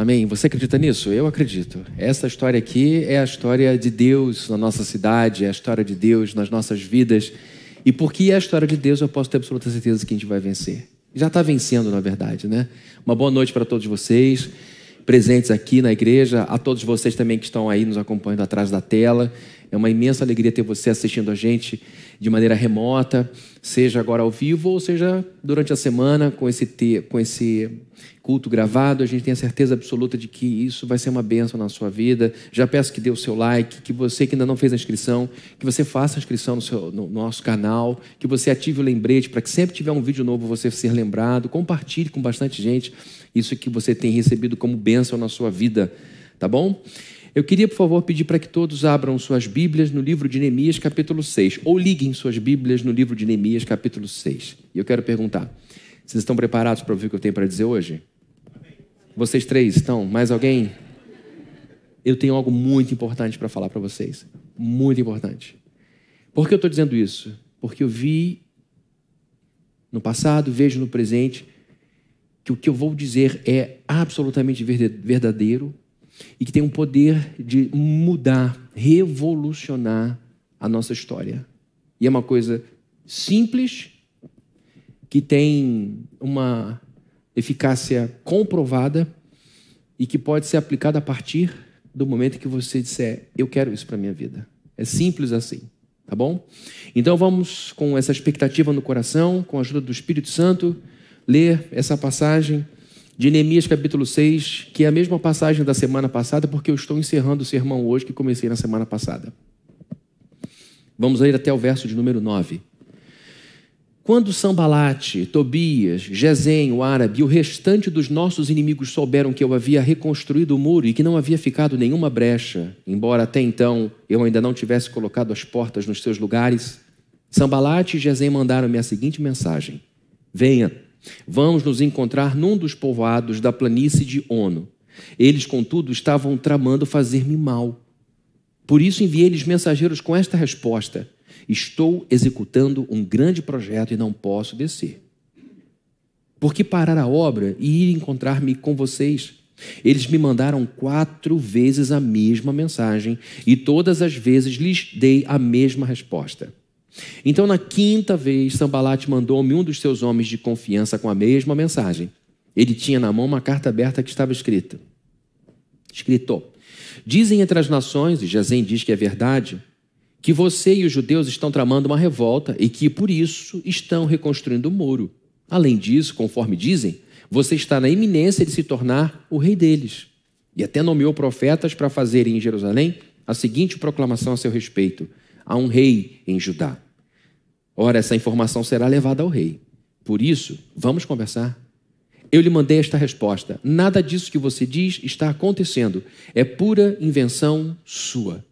Amém? Você acredita nisso? Eu acredito. Essa história aqui é a história de Deus na nossa cidade, é a história de Deus nas nossas vidas. E porque é a história de Deus, eu posso ter absoluta certeza que a gente vai vencer. Já está vencendo, na verdade, né? Uma boa noite para todos vocês, presentes aqui na igreja, a todos vocês também que estão aí nos acompanhando atrás da tela. É uma imensa alegria ter você assistindo a gente de maneira remota, seja agora ao vivo ou seja durante a semana com esse, com esse culto gravado. A gente tem a certeza absoluta de que isso vai ser uma bênção na sua vida. Já peço que dê o seu like, que você que ainda não fez a inscrição, que você faça a inscrição no, seu, no nosso canal, que você ative o lembrete para que sempre tiver um vídeo novo você ser lembrado. Compartilhe com bastante gente isso que você tem recebido como bênção na sua vida, tá bom? Eu queria, por favor, pedir para que todos abram suas Bíblias no livro de Neemias, capítulo 6, ou liguem suas Bíblias no livro de Neemias, capítulo 6. E eu quero perguntar: vocês estão preparados para ouvir o que eu tenho para dizer hoje? Vocês três estão? Mais alguém? Eu tenho algo muito importante para falar para vocês. Muito importante. Por que eu estou dizendo isso? Porque eu vi no passado, vejo no presente, que o que eu vou dizer é absolutamente verdadeiro e que tem um poder de mudar, revolucionar a nossa história. E é uma coisa simples, que tem uma eficácia comprovada e que pode ser aplicada a partir do momento que você disser: Eu quero isso para minha vida. É simples assim, tá bom? Então vamos, com essa expectativa no coração, com a ajuda do Espírito Santo, ler essa passagem de Neemias capítulo 6, que é a mesma passagem da semana passada, porque eu estou encerrando o sermão hoje que comecei na semana passada. Vamos ler até o verso de número 9. Quando Sambalate, Tobias, Gesem, o árabe e o restante dos nossos inimigos souberam que eu havia reconstruído o muro e que não havia ficado nenhuma brecha, embora até então eu ainda não tivesse colocado as portas nos seus lugares, Sambalate e Gesem mandaram-me a seguinte mensagem: Venha, Vamos nos encontrar num dos povoados da planície de Ono. Eles, contudo, estavam tramando fazer-me mal. Por isso enviei-lhes mensageiros com esta resposta: Estou executando um grande projeto e não posso descer. Por que parar a obra e ir encontrar-me com vocês? Eles me mandaram quatro vezes a mesma mensagem e todas as vezes lhes dei a mesma resposta. Então, na quinta vez, Sambalate mandou-me um dos seus homens de confiança com a mesma mensagem. Ele tinha na mão uma carta aberta que estava escrita. Escrito: Dizem entre as nações, e Jazem diz que é verdade, que você e os judeus estão tramando uma revolta e que, por isso, estão reconstruindo o muro. Além disso, conforme dizem, você está na iminência de se tornar o rei deles. E até nomeou profetas para fazerem em Jerusalém a seguinte proclamação a seu respeito: há um rei em Judá. Ora, essa informação será levada ao rei. Por isso, vamos conversar. Eu lhe mandei esta resposta: nada disso que você diz está acontecendo, é pura invenção sua.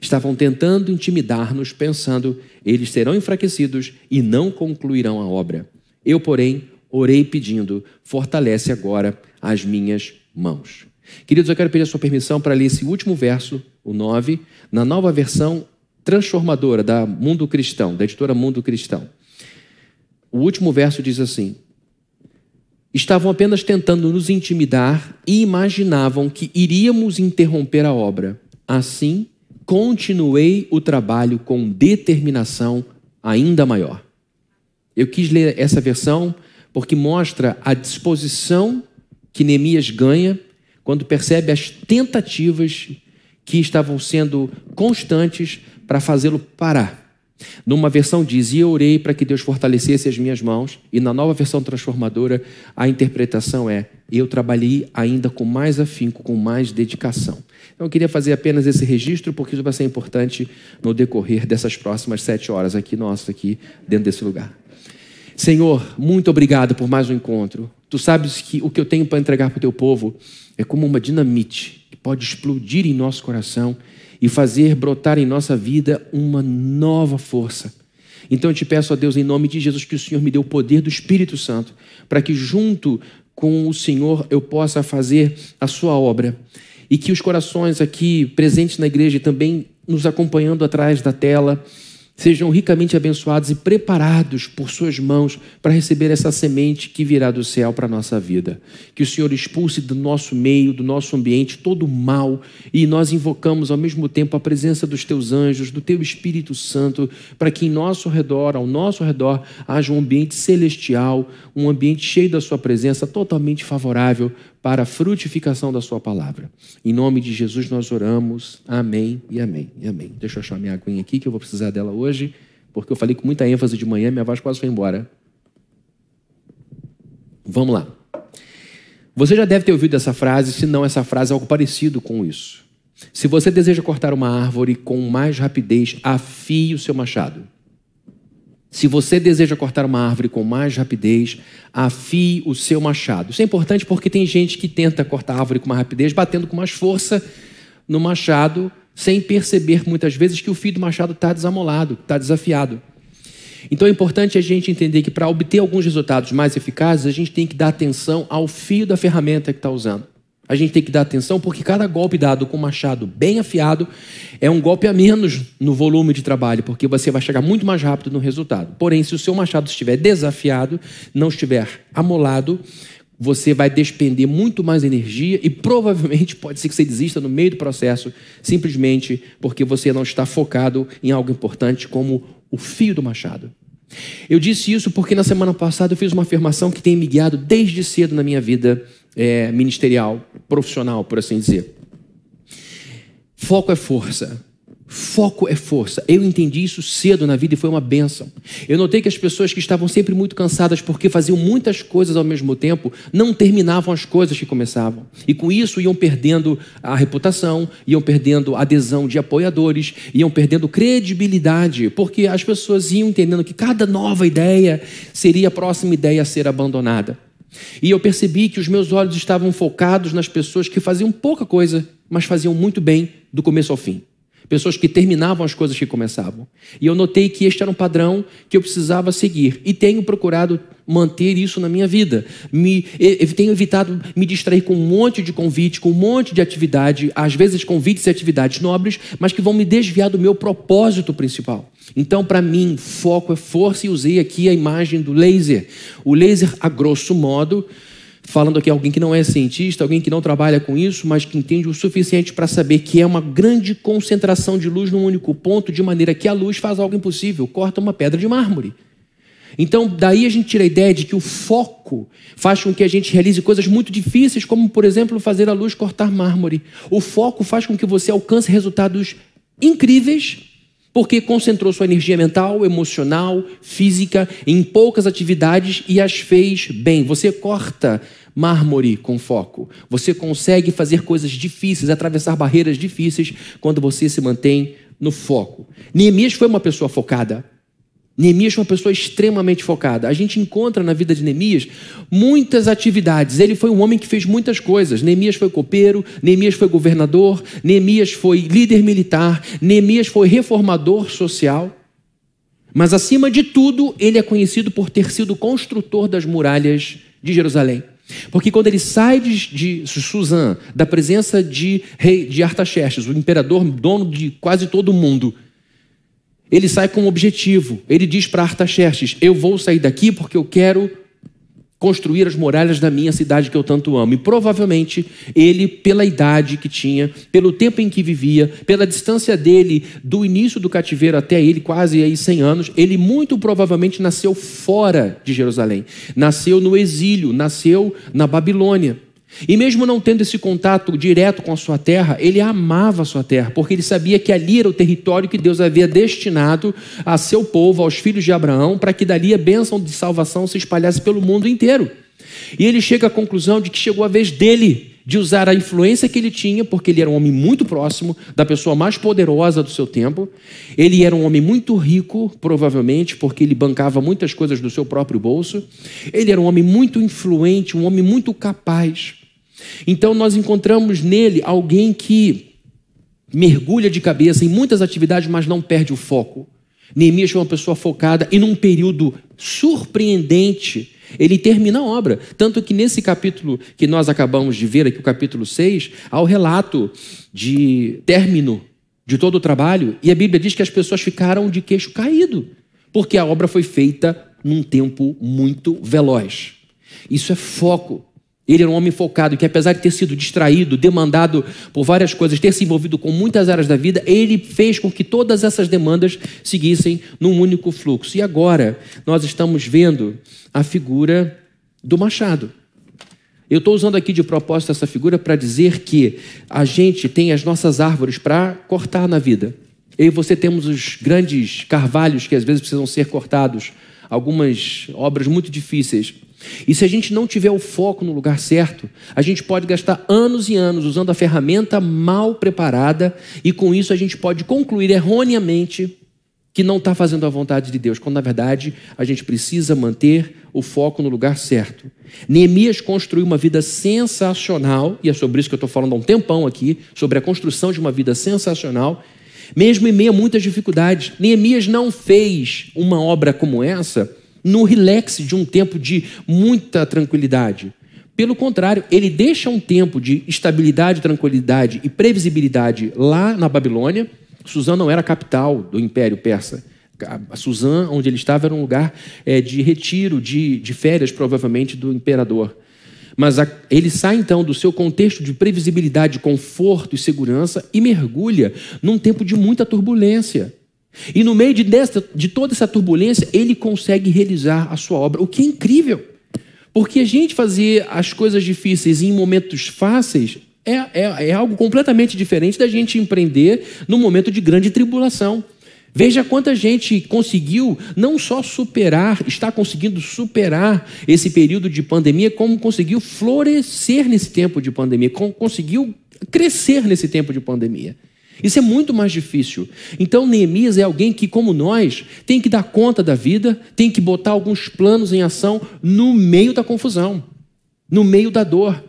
Estavam tentando intimidar-nos, pensando, eles serão enfraquecidos e não concluirão a obra. Eu, porém, orei pedindo, fortalece agora as minhas mãos. Queridos, eu quero pedir a sua permissão para ler esse último verso, o 9, na nova versão transformadora da Mundo Cristão, da editora Mundo Cristão. O último verso diz assim: Estavam apenas tentando nos intimidar e imaginavam que iríamos interromper a obra. Assim, continuei o trabalho com determinação ainda maior. Eu quis ler essa versão porque mostra a disposição que Neemias ganha quando percebe as tentativas que estavam sendo constantes para fazê-lo parar. Numa versão diz: E eu orei para que Deus fortalecesse as minhas mãos. E na nova versão transformadora, a interpretação é: Eu trabalhei ainda com mais afinco, com mais dedicação. Então, eu queria fazer apenas esse registro, porque isso vai ser importante no decorrer dessas próximas sete horas aqui, nossas, aqui dentro desse lugar. Senhor, muito obrigado por mais um encontro. Tu sabes que o que eu tenho para entregar para o teu povo é como uma dinamite que pode explodir em nosso coração e fazer brotar em nossa vida uma nova força. Então eu te peço a Deus, em nome de Jesus, que o Senhor me dê o poder do Espírito Santo, para que junto com o Senhor eu possa fazer a sua obra. E que os corações aqui presentes na igreja e também nos acompanhando atrás da tela, sejam ricamente abençoados e preparados por suas mãos para receber essa semente que virá do céu para a nossa vida. Que o Senhor expulse do nosso meio, do nosso ambiente, todo o mal e nós invocamos ao mesmo tempo a presença dos teus anjos, do teu Espírito Santo, para que em nosso redor, ao nosso redor, haja um ambiente celestial, um ambiente cheio da sua presença, totalmente favorável para a frutificação da sua palavra. Em nome de Jesus nós oramos. Amém e amém e amém. Deixa eu achar minha aguinha aqui que eu vou precisar dela hoje, porque eu falei com muita ênfase de manhã, minha voz quase foi embora. Vamos lá. Você já deve ter ouvido essa frase, se não essa frase é algo parecido com isso. Se você deseja cortar uma árvore com mais rapidez, afie o seu machado. Se você deseja cortar uma árvore com mais rapidez, afie o seu machado. Isso é importante porque tem gente que tenta cortar a árvore com mais rapidez, batendo com mais força no machado, sem perceber muitas vezes que o fio do machado está desamolado, está desafiado. Então é importante a gente entender que para obter alguns resultados mais eficazes, a gente tem que dar atenção ao fio da ferramenta que está usando. A gente tem que dar atenção porque cada golpe dado com machado bem afiado é um golpe a menos no volume de trabalho, porque você vai chegar muito mais rápido no resultado. Porém, se o seu machado estiver desafiado, não estiver amolado, você vai despender muito mais energia e provavelmente pode ser que você desista no meio do processo, simplesmente porque você não está focado em algo importante como o fio do machado. Eu disse isso porque na semana passada eu fiz uma afirmação que tem me guiado desde cedo na minha vida é, ministerial, profissional, por assim dizer. Foco é força. Foco é força. Eu entendi isso cedo na vida e foi uma benção. Eu notei que as pessoas que estavam sempre muito cansadas porque faziam muitas coisas ao mesmo tempo não terminavam as coisas que começavam. E com isso iam perdendo a reputação, iam perdendo adesão de apoiadores, iam perdendo credibilidade, porque as pessoas iam entendendo que cada nova ideia seria a próxima ideia a ser abandonada. E eu percebi que os meus olhos estavam focados nas pessoas que faziam pouca coisa, mas faziam muito bem do começo ao fim. Pessoas que terminavam as coisas que começavam. E eu notei que este era um padrão que eu precisava seguir. E tenho procurado manter isso na minha vida. Me, tenho evitado me distrair com um monte de convite, com um monte de atividade, às vezes convites e atividades nobres, mas que vão me desviar do meu propósito principal. Então, para mim, foco é força e usei aqui a imagem do laser. O laser, a grosso modo, falando aqui alguém que não é cientista, alguém que não trabalha com isso, mas que entende o suficiente para saber que é uma grande concentração de luz num único ponto, de maneira que a luz faz algo impossível, corta uma pedra de mármore. Então, daí a gente tira a ideia de que o foco faz com que a gente realize coisas muito difíceis, como, por exemplo, fazer a luz cortar mármore. O foco faz com que você alcance resultados incríveis, porque concentrou sua energia mental, emocional, física em poucas atividades e as fez bem. Você corta mármore com foco. Você consegue fazer coisas difíceis, atravessar barreiras difíceis quando você se mantém no foco. Neemias foi uma pessoa focada. Neemias foi uma pessoa extremamente focada. A gente encontra na vida de Neemias muitas atividades. Ele foi um homem que fez muitas coisas. Neemias foi copeiro, Neemias foi governador, Neemias foi líder militar, Neemias foi reformador social. Mas acima de tudo, ele é conhecido por ter sido construtor das muralhas de Jerusalém. Porque quando ele sai de, de Suzã, da presença de rei de Artaxerxes, o imperador dono de quase todo o mundo, ele sai com um objetivo. Ele diz para Artaxerxes: Eu vou sair daqui porque eu quero construir as muralhas da minha cidade que eu tanto amo. E provavelmente ele, pela idade que tinha, pelo tempo em que vivia, pela distância dele do início do cativeiro até ele, quase aí 100 anos, ele muito provavelmente nasceu fora de Jerusalém. Nasceu no exílio, nasceu na Babilônia. E mesmo não tendo esse contato direto com a sua terra, ele amava a sua terra, porque ele sabia que ali era o território que Deus havia destinado a seu povo, aos filhos de Abraão, para que dali a bênção de salvação se espalhasse pelo mundo inteiro. E ele chega à conclusão de que chegou a vez dele de usar a influência que ele tinha, porque ele era um homem muito próximo da pessoa mais poderosa do seu tempo. Ele era um homem muito rico, provavelmente, porque ele bancava muitas coisas do seu próprio bolso. Ele era um homem muito influente, um homem muito capaz. Então nós encontramos nele alguém que mergulha de cabeça em muitas atividades, mas não perde o foco. Neemias foi uma pessoa focada e num período surpreendente, ele termina a obra. Tanto que nesse capítulo que nós acabamos de ver aqui, o capítulo 6, há o relato de término de todo o trabalho, e a Bíblia diz que as pessoas ficaram de queixo caído, porque a obra foi feita num tempo muito veloz. Isso é foco. Ele era um homem focado que, apesar de ter sido distraído, demandado por várias coisas, ter se envolvido com muitas áreas da vida, ele fez com que todas essas demandas seguissem num único fluxo. E agora nós estamos vendo a figura do machado. Eu estou usando aqui de propósito essa figura para dizer que a gente tem as nossas árvores para cortar na vida. Eu e você temos os grandes carvalhos que às vezes precisam ser cortados, algumas obras muito difíceis. E se a gente não tiver o foco no lugar certo, a gente pode gastar anos e anos usando a ferramenta mal preparada e com isso a gente pode concluir erroneamente que não está fazendo a vontade de Deus, quando na verdade a gente precisa manter o foco no lugar certo. Neemias construiu uma vida sensacional, e é sobre isso que eu estou falando há um tempão aqui, sobre a construção de uma vida sensacional, mesmo em meio a muitas dificuldades. Neemias não fez uma obra como essa no relax de um tempo de muita tranquilidade. Pelo contrário, ele deixa um tempo de estabilidade, tranquilidade e previsibilidade lá na Babilônia. Suzã não era a capital do Império Persa. A Suzã, onde ele estava, era um lugar é, de retiro, de, de férias, provavelmente, do imperador. Mas a, ele sai então do seu contexto de previsibilidade, conforto e segurança e mergulha num tempo de muita turbulência. E no meio de, desta, de toda essa turbulência, ele consegue realizar a sua obra, o que é incrível. Porque a gente fazer as coisas difíceis em momentos fáceis é, é, é algo completamente diferente da gente empreender num momento de grande tribulação. Veja quanta gente conseguiu não só superar, está conseguindo superar esse período de pandemia, como conseguiu florescer nesse tempo de pandemia, conseguiu crescer nesse tempo de pandemia. Isso é muito mais difícil. Então, Neemias é alguém que, como nós, tem que dar conta da vida, tem que botar alguns planos em ação no meio da confusão, no meio da dor.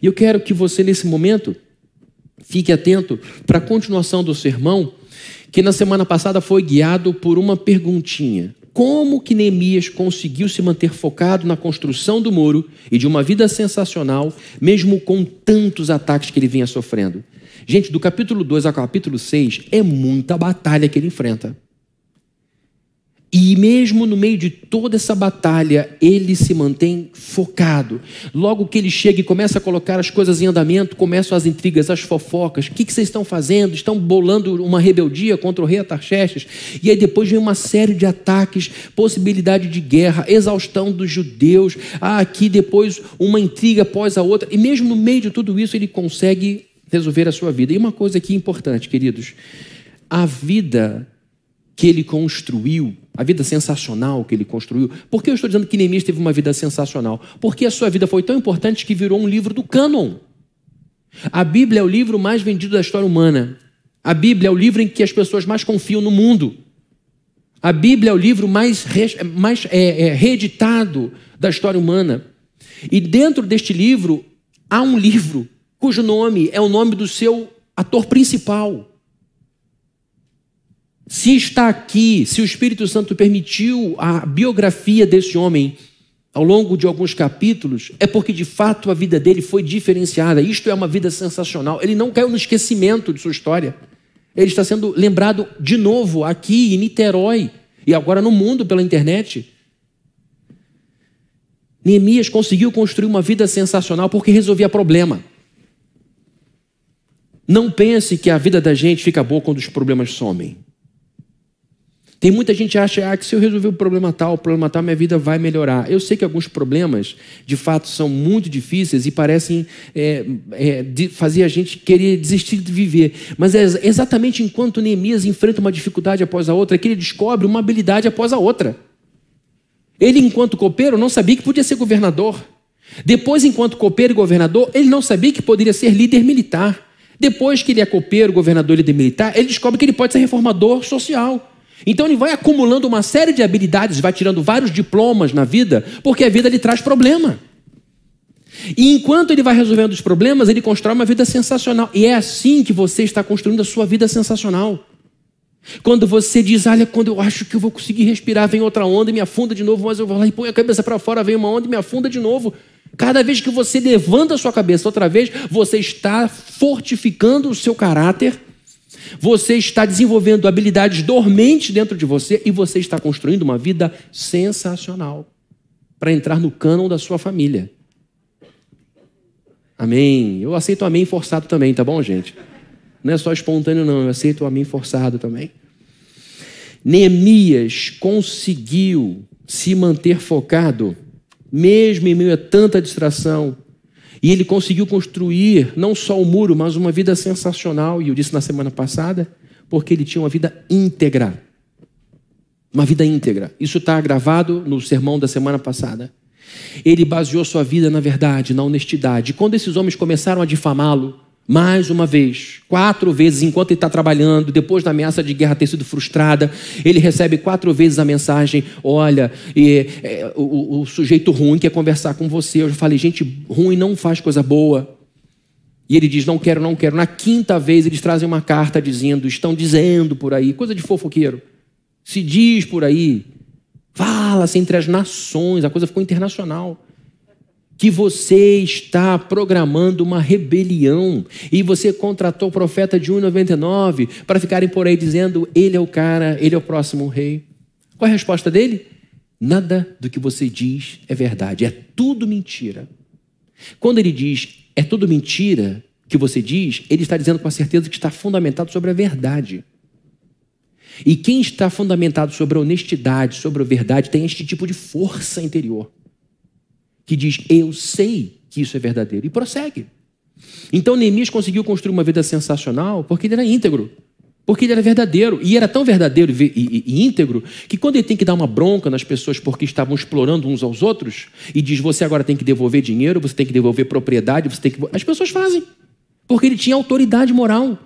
E eu quero que você, nesse momento, fique atento para a continuação do sermão, que na semana passada foi guiado por uma perguntinha. Como que Neemias conseguiu se manter focado na construção do muro e de uma vida sensacional, mesmo com tantos ataques que ele vinha sofrendo? Gente, do capítulo 2 ao capítulo 6 é muita batalha que ele enfrenta. E mesmo no meio de toda essa batalha, ele se mantém focado. Logo que ele chega e começa a colocar as coisas em andamento, começam as intrigas, as fofocas. O que, que vocês estão fazendo? Estão bolando uma rebeldia contra o rei Atarxerxes? E aí depois vem uma série de ataques, possibilidade de guerra, exaustão dos judeus. Ah, aqui depois uma intriga após a outra. E mesmo no meio de tudo isso, ele consegue resolver a sua vida. E uma coisa aqui importante, queridos: a vida que ele construiu, a vida sensacional que ele construiu. Por que eu estou dizendo que Neemias teve uma vida sensacional? Porque a sua vida foi tão importante que virou um livro do cânon. A Bíblia é o livro mais vendido da história humana. A Bíblia é o livro em que as pessoas mais confiam no mundo. A Bíblia é o livro mais, mais é, é, reeditado da história humana. E dentro deste livro há um livro cujo nome é o nome do seu ator principal. Se está aqui, se o Espírito Santo permitiu a biografia desse homem ao longo de alguns capítulos, é porque de fato a vida dele foi diferenciada. Isto é uma vida sensacional. Ele não caiu no esquecimento de sua história. Ele está sendo lembrado de novo aqui em Niterói e agora no mundo pela internet. Neemias conseguiu construir uma vida sensacional porque resolvia problema. Não pense que a vida da gente fica boa quando os problemas somem. Tem muita gente que acha ah, que se eu resolver o problema tal, o problema tal, minha vida vai melhorar. Eu sei que alguns problemas, de fato, são muito difíceis e parecem é, é, fazer a gente querer desistir de viver. Mas é exatamente enquanto Neemias enfrenta uma dificuldade após a outra que ele descobre uma habilidade após a outra. Ele, enquanto copeiro, não sabia que podia ser governador. Depois, enquanto copeiro e governador, ele não sabia que poderia ser líder militar. Depois que ele é copeiro, governador e militar, ele descobre que ele pode ser reformador social. Então ele vai acumulando uma série de habilidades, vai tirando vários diplomas na vida, porque a vida lhe traz problema. E enquanto ele vai resolvendo os problemas, ele constrói uma vida sensacional. E é assim que você está construindo a sua vida sensacional. Quando você diz, olha, quando eu acho que eu vou conseguir respirar, vem outra onda e me afunda de novo, mas eu vou lá e põe a cabeça para fora, vem uma onda e me afunda de novo. Cada vez que você levanta a sua cabeça outra vez, você está fortificando o seu caráter, Você está desenvolvendo habilidades dormentes dentro de você e você está construindo uma vida sensacional para entrar no cânon da sua família. Amém. Eu aceito amém forçado também, tá bom, gente? Não é só espontâneo, não. Eu aceito o amém forçado também. Neemias conseguiu se manter focado, mesmo em meio a tanta distração. E ele conseguiu construir não só o muro, mas uma vida sensacional. E eu disse na semana passada, porque ele tinha uma vida íntegra. Uma vida íntegra. Isso está gravado no sermão da semana passada. Ele baseou sua vida na verdade, na honestidade. Quando esses homens começaram a difamá-lo, mais uma vez, quatro vezes, enquanto ele está trabalhando, depois da ameaça de guerra ter sido frustrada, ele recebe quatro vezes a mensagem: Olha, e, é, o, o, sujeito ruim quer conversar com você. Eu já falei: Gente ruim não faz coisa boa. E ele diz: Não quero, não quero. Na quinta vez, eles trazem uma carta dizendo: Estão dizendo por aí, coisa de fofoqueiro. Se diz por aí, Fala-se entre as nações, a coisa ficou internacional. Que você está programando uma rebelião e você contratou o profeta de 1,99 para ficarem por aí dizendo: ele é o cara, ele é o próximo rei. Qual é a resposta dele? Nada do que você diz é verdade, é tudo mentira. Quando ele diz é tudo mentira que você diz, ele está dizendo com a certeza que está fundamentado sobre a verdade. E quem está fundamentado sobre a honestidade, sobre a verdade, tem este tipo de força interior que diz: Eu sei que isso é verdadeiro, e prossegue. Então Neemias conseguiu construir uma vida sensacional porque ele era íntegro, porque ele era verdadeiro. E era tão verdadeiro e, e, e, íntegro que quando ele tem que dar uma bronca nas pessoas porque estavam explorando uns aos outros, e diz: Você agora tem que devolver dinheiro, você tem que devolver propriedade, você tem que. As pessoas fazem, porque ele tinha autoridade moral.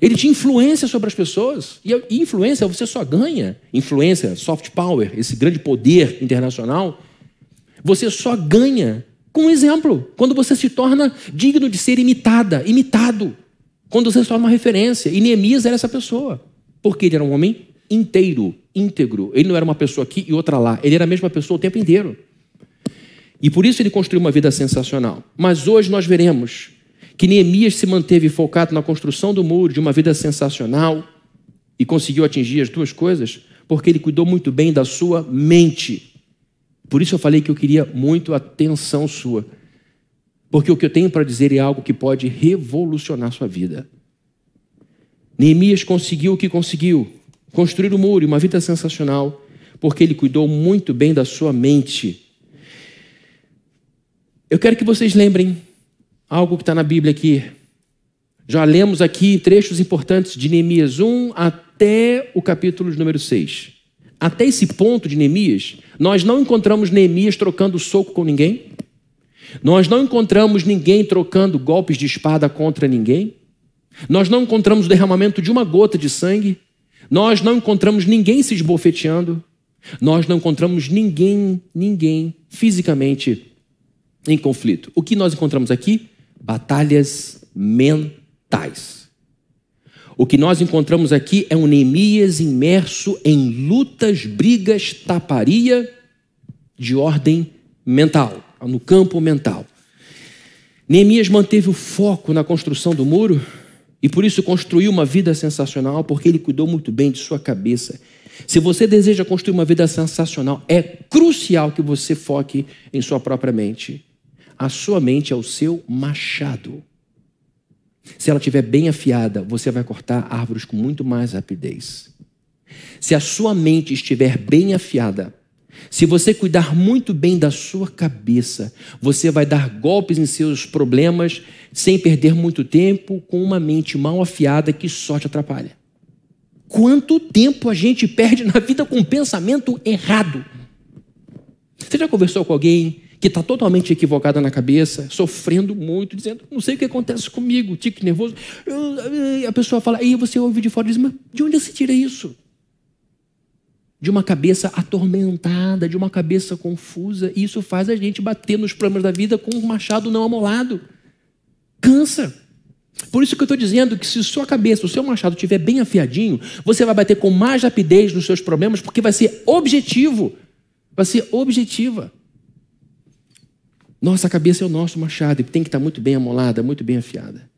Ele tinha influência sobre as pessoas. E influência você só ganha. Influência, soft power, esse grande poder internacional, você só ganha com um exemplo. Quando você se torna digno de ser imitada, imitado. Quando você se torna uma referência. E Neemias era essa pessoa. Porque ele era um homem inteiro, íntegro. Ele não era uma pessoa aqui e outra lá. Ele era a mesma pessoa o tempo inteiro. E por isso ele construiu uma vida sensacional. Mas hoje nós veremos que Neemias se manteve focado na construção do muro de uma vida sensacional e conseguiu atingir as duas coisas porque ele cuidou muito bem da sua mente. Por isso eu falei que eu queria muito atenção sua. Porque o que eu tenho para dizer é algo que pode revolucionar sua vida. Neemias conseguiu o que conseguiu: construir o um muro e uma vida sensacional, porque ele cuidou muito bem da sua mente. Eu quero que vocês lembrem algo que está na Bíblia aqui. Já lemos aqui trechos importantes de Neemias 1 até o capítulo número 6. Até esse ponto de Neemias, nós não encontramos Neemias trocando soco com ninguém. Nós não encontramos ninguém trocando golpes de espada contra ninguém. Nós não encontramos o derramamento de uma gota de sangue. Nós não encontramos ninguém se esbofeteando. Nós não encontramos ninguém, ninguém fisicamente em conflito. O que nós encontramos aqui? batalhas mentais. O que nós encontramos aqui é um Neemias imerso em lutas, brigas, taparia de ordem mental, no campo mental. Neemias manteve o foco na construção do muro e por isso construiu uma vida sensacional, porque ele cuidou muito bem de sua cabeça. Se você deseja construir uma vida sensacional, é crucial que você foque em sua própria mente a sua mente é o seu machado. Se ela estiver bem afiada, você vai cortar árvores com muito mais rapidez. Se a sua mente estiver bem afiada, se você cuidar muito bem da sua cabeça, você vai dar golpes em seus problemas sem perder muito tempo com uma mente mal afiada que só te atrapalha. Quanto tempo a gente perde na vida com um pensamento errado? Você já conversou com alguém que está totalmente equivocada na cabeça, sofrendo muito, dizendo, não sei o que acontece comigo, tique nervoso. A pessoa fala, aí você ouve de fora e diz, mas de onde se tira isso? De uma cabeça atormentada, de uma cabeça confusa, e isso faz a gente bater nos problemas da vida com um machado não amolado. Cansa. Por isso que eu estou dizendo que se sua cabeça, o seu machado estiver bem afiadinho, você vai bater com mais rapidez nos seus problemas, porque vai ser objetivo. Vai ser objetiva. Nossa cabeça é o nosso machado e tem que estar muito bem amolada, muito bem afiada.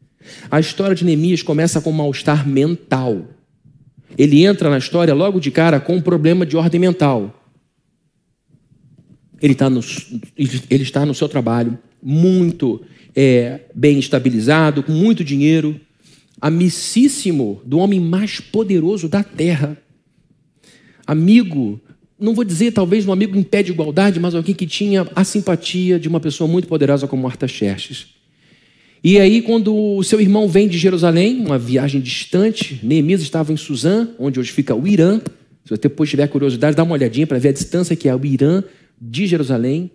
A história de Neemias começa com um mal-estar mental. Ele entra na história logo de cara com um problema de ordem mental. Ele, tá no, ele está no seu trabalho, muito é, bem estabilizado, com muito dinheiro, amicíssimo do homem mais poderoso da terra. Amigo, não vou dizer talvez um amigo em pé de igualdade, mas alguém que tinha a simpatia de uma pessoa muito poderosa como Marta Xerxes. E aí, quando o seu irmão vem de Jerusalém, uma viagem distante, Neemias estava em Suzã, onde hoje fica o Irã. Se você depois tiver curiosidade, dá uma olhadinha para ver a distância que é o Irã de Jerusalém.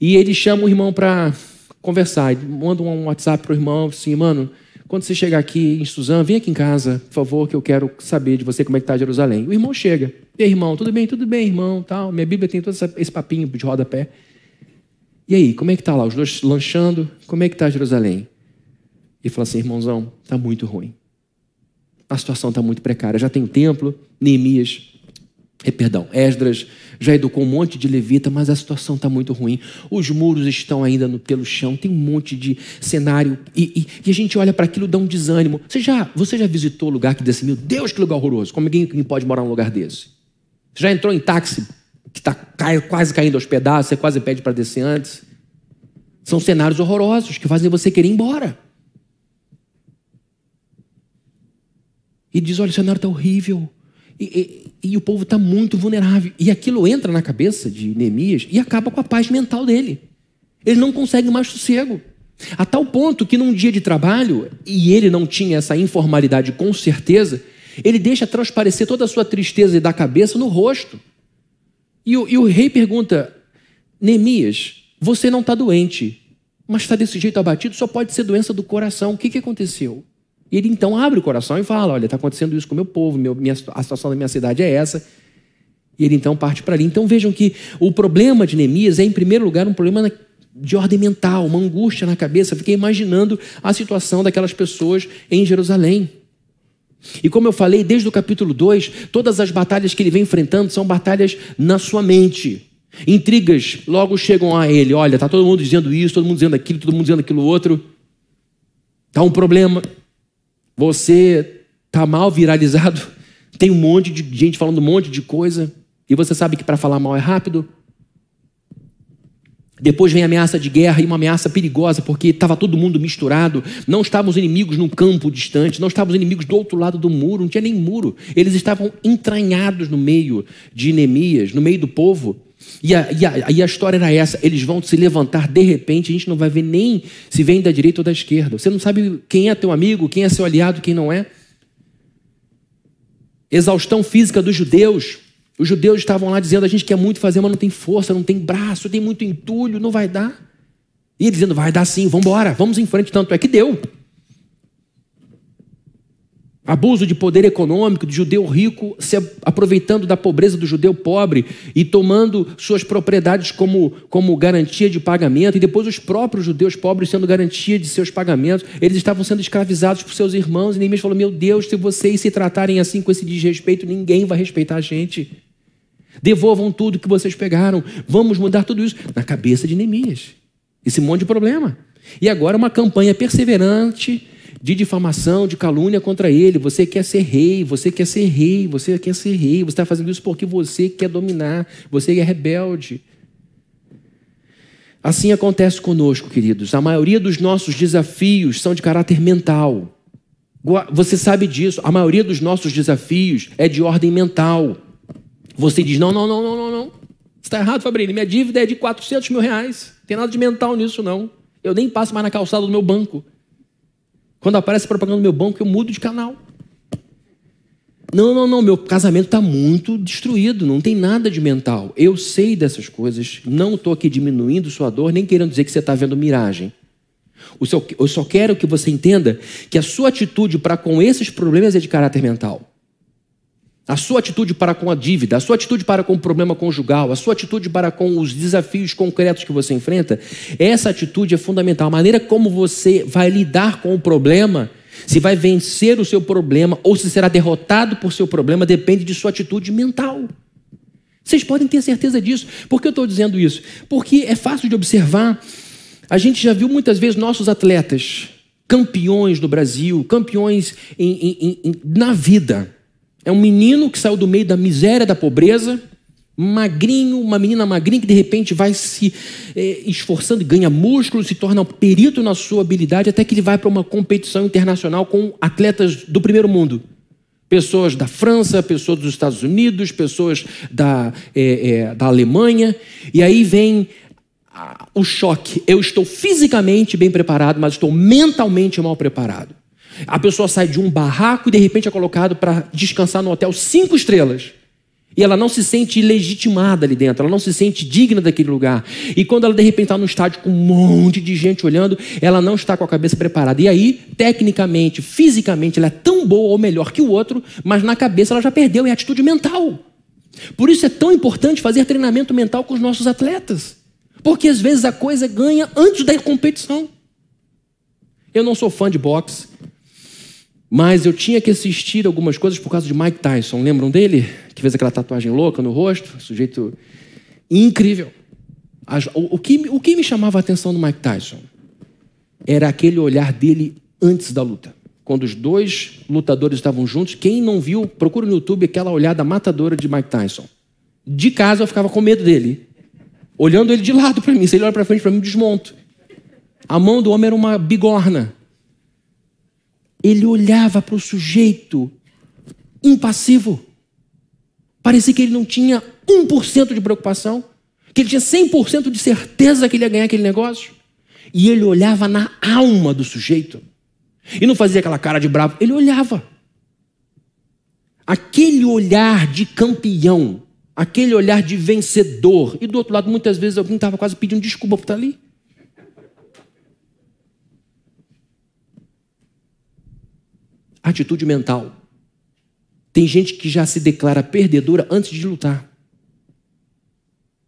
E ele chama o irmão para conversar. Ele manda um WhatsApp para o irmão, assim, mano, quando você chegar aqui em Suzã, vem aqui em casa, por favor, que eu quero saber de você como é que está Jerusalém. O irmão chega. E aí, irmão, tudo bem? Tudo bem, irmão, tal. Minha Bíblia tem todo esse papinho de rodapé. E aí, como é que está lá? Os dois lanchando, como é que está Jerusalém? E fala assim, irmãozão, está muito ruim. A situação está muito precária. Já tem o templo, Neemias, é, perdão, Esdras já educou um monte de levita, mas a situação está muito ruim. Os muros estão ainda no, pelo chão, tem um monte de cenário. E, e, e a gente olha para aquilo dá um desânimo. Você já, você já visitou lugar que desse, meu Deus, que lugar horroroso. Como alguém pode morar num lugar desse? Você já entrou em táxi que está quase caindo aos pedaços, você quase pede para descer antes. São cenários horrorosos que fazem você querer ir embora. E diz: olha, o cenário está horrível. E, e, e, o povo está muito vulnerável. E aquilo entra na cabeça de Neemias e acaba com a paz mental dele. Ele não consegue mais sossego. A tal ponto que num dia de trabalho, e ele não tinha essa informalidade com certeza, ele deixa transparecer toda a sua tristeza da cabeça no rosto. E o, e o rei pergunta: Neemias, você não está doente, mas está desse jeito abatido, só pode ser doença do coração. O que, que aconteceu? E ele então abre o coração e fala: Olha, está acontecendo isso com o meu povo, meu, minha, a situação da minha cidade é essa. E ele então parte para ali. Então vejam que o problema de Neemias é, em primeiro lugar, um problema de ordem mental, uma angústia na cabeça. Fiquei imaginando a situação daquelas pessoas em Jerusalém. E como eu falei, desde o capítulo 2, todas as batalhas que ele vem enfrentando são batalhas na sua mente. Intrigas logo chegam a ele. Olha, está todo mundo dizendo isso, todo mundo dizendo aquilo, todo mundo dizendo aquilo outro. Está um problema. Você está mal viralizado. Tem um monte de gente falando um monte de coisa. E você sabe que para falar mal é rápido. Depois vem a ameaça de guerra e uma ameaça perigosa, porque estava todo mundo misturado. Não estavam os inimigos num campo distante, não estavam os inimigos do outro lado do muro, não tinha nem muro. Eles estavam entranhados no meio de Neemias, no meio do povo. E a, e, a, e a, história era essa: eles vão se levantar de repente, a gente não vai ver nem se vem da direita ou da esquerda. Você não sabe quem é teu amigo, quem é seu aliado, quem não é. Exaustão física dos judeus. Os judeus estavam lá dizendo: a gente quer muito fazer, mas não tem força, não tem braço, tem muito entulho, não vai dar. E ele dizendo: vai dar sim, vamos embora, vamos em frente. Tanto é que deu. Abuso de poder econômico, de judeu rico se aproveitando da pobreza do judeu pobre e tomando suas propriedades como, como garantia de pagamento, e depois os próprios judeus pobres sendo garantia de seus pagamentos. Eles estavam sendo escravizados por seus irmãos, e Neemias falou: Meu Deus, se vocês se tratarem assim com esse desrespeito, ninguém vai respeitar a gente. Devolvam tudo que vocês pegaram, vamos mudar tudo isso. Na cabeça de Neemias. Esse monte de problema. E agora uma campanha perseverante de difamação, de calúnia contra ele. Você quer ser rei, você quer ser rei, você quer ser rei. Você está fazendo isso porque você quer dominar, você é rebelde. Assim acontece conosco, queridos. A maioria dos nossos desafios são de caráter mental. Você sabe disso. A maioria dos nossos desafios é de ordem mental. Você diz: não, não, não, não, não, não. Está errado, Fabrício. Minha dívida é de 400 mil reais. Não tem nada de mental nisso, não. Eu nem passo mais na calçada do meu banco. Quando aparece propaganda no meu banco, eu mudo de canal. Não, não, não, meu casamento está muito destruído, não tem nada de mental. Eu sei dessas coisas, não estou aqui diminuindo sua dor, nem querendo dizer que você está vendo miragem. Eu só quero que você entenda que a sua atitude para com esses problemas é de caráter mental. A sua atitude para com a dívida, a sua atitude para com o problema conjugal, a sua atitude para com os desafios concretos que você enfrenta, essa atitude é fundamental. A maneira como você vai lidar com o problema, se vai vencer o seu problema ou se será derrotado por seu problema, depende de sua atitude mental. Vocês podem ter certeza disso. Por que eu estou dizendo isso? Porque é fácil de observar. A gente já viu muitas vezes nossos atletas campeões no Brasil, campeões em, em, em, na vida. É um menino que saiu do meio da miséria, da pobreza, magrinho, uma menina magrinha que de repente vai se é, esforçando e ganha músculo, se torna um perito na sua habilidade, até que ele vai para uma competição internacional com atletas do primeiro mundo. Pessoas da França, pessoas dos Estados Unidos, pessoas da, é, é, da Alemanha, e aí vem o choque. Eu estou fisicamente bem preparado, mas estou mentalmente mal preparado. A pessoa sai de um barraco e de repente é colocado para descansar no hotel cinco estrelas. E ela não se sente legitimada ali dentro, ela não se sente digna daquele lugar. E quando ela de repente está no estádio com um monte de gente olhando, ela não está com a cabeça preparada. E aí, tecnicamente, fisicamente, ela é tão boa ou melhor que o outro, mas na cabeça ela já perdeu, é atitude mental. Por isso é tão importante fazer treinamento mental com os nossos atletas. Porque às vezes a coisa ganha antes da competição. Eu não sou fã de boxe, mas eu tinha que assistir algumas coisas por causa de Mike Tyson. Lembram dele? Que fez aquela tatuagem louca no rosto? Sujeito incrível. O que, o que me chamava a atenção do Mike Tyson era aquele olhar dele antes da luta. Quando os dois lutadores estavam juntos, quem não viu, procura no YouTube aquela olhada matadora de Mike Tyson. De casa eu ficava com medo dele olhando ele de lado para mim. Se ele olha para frente para mim, desmonto. A mão do homem era uma bigorna. Ele olhava para o sujeito impassivo. Parecia que ele não tinha 1% de preocupação, que ele tinha 100% de certeza que ele ia ganhar aquele negócio. E ele olhava na alma do sujeito. E não fazia aquela cara de bravo, ele olhava. Aquele olhar de campeão aquele olhar de vencedor. E do outro lado, muitas vezes alguém estava quase pedindo desculpa por estar ali. Atitude mental. Tem gente que já se declara perdedora antes de lutar.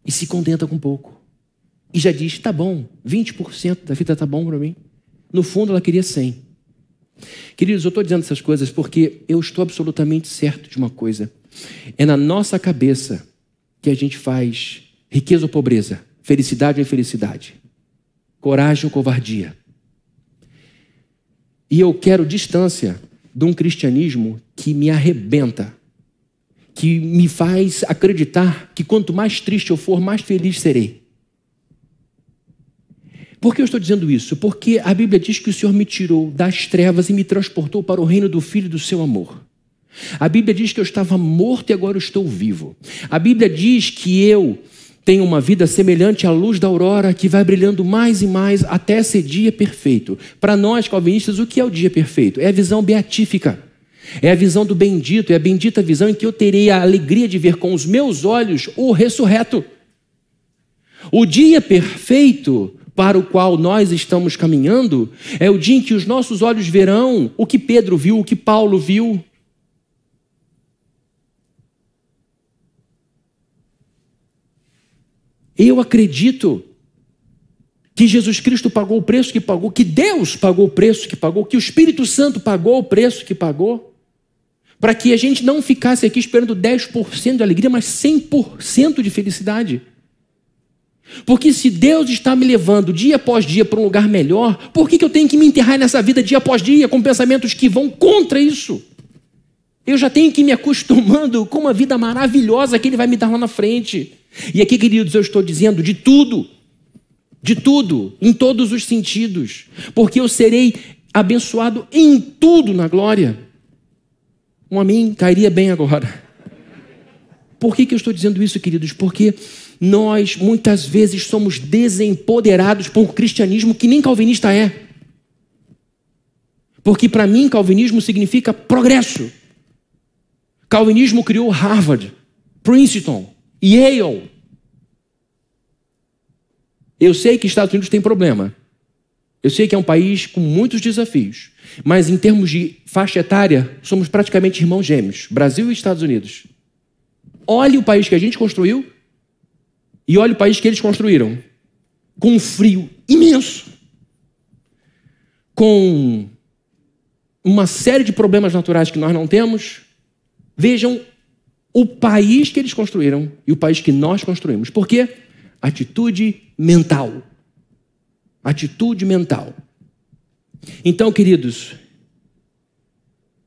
E se contenta com pouco. E já diz: tá bom, 20% da vida tá bom para mim. No fundo, ela queria 100. Queridos, eu estou dizendo essas coisas porque eu estou absolutamente certo de uma coisa. É na nossa cabeça que a gente faz riqueza ou pobreza, felicidade ou infelicidade, coragem ou covardia. E eu quero distância de um cristianismo que me arrebenta, que me faz acreditar que quanto mais triste eu for, mais feliz serei. Por que eu estou dizendo isso? Porque a Bíblia diz que o Senhor me tirou das trevas e me transportou para o reino do Filho do seu amor. A Bíblia diz que eu estava morto e agora estou vivo. A Bíblia diz que eu tenho uma vida semelhante à luz da aurora que vai brilhando mais e mais até ser dia perfeito. Para nós, calvinistas, o que é o dia perfeito? É a visão beatífica. É a visão do bendito, é a bendita visão em que eu terei a alegria de ver com os meus olhos o ressurreto. O dia perfeito para o qual nós estamos caminhando é o dia em que os nossos olhos verão o que Pedro viu, o que Paulo viu, Eu acredito que Jesus Cristo pagou o preço que pagou, que Deus pagou o preço que pagou, que o Espírito Santo pagou o preço que pagou, para que a gente não ficasse aqui esperando 10% de alegria, mas 100% de felicidade. Porque se Deus está me levando dia após dia para um lugar melhor, por que, que eu tenho que me enterrar nessa vida dia após dia com pensamentos que vão contra isso? Eu já tenho que ir me acostumando com uma vida maravilhosa que Ele vai me dar lá na frente. E aqui, queridos, eu estou dizendo de tudo, de tudo, em todos os sentidos, porque eu serei abençoado em tudo na glória. Um amém cairia bem agora. Por que, que eu estou dizendo isso, queridos? Porque nós muitas vezes somos desempoderados por um cristianismo que nem calvinista é. Porque para mim, calvinismo significa progresso. Calvinismo criou Harvard, Princeton, Yale. Eu sei que Estados Unidos tem problema. Eu sei que é um país com muitos desafios. Mas em termos de faixa etária, somos praticamente irmãos gêmeos Brasil e Estados Unidos. Olhe o país que a gente construiu e olhe o país que eles construíram. Com um frio imenso. Com uma série de problemas naturais que nós não temos. Vejam o país que eles construíram e o país que nós construímos. Por quê? Atitude mental. Atitude mental. Então, queridos,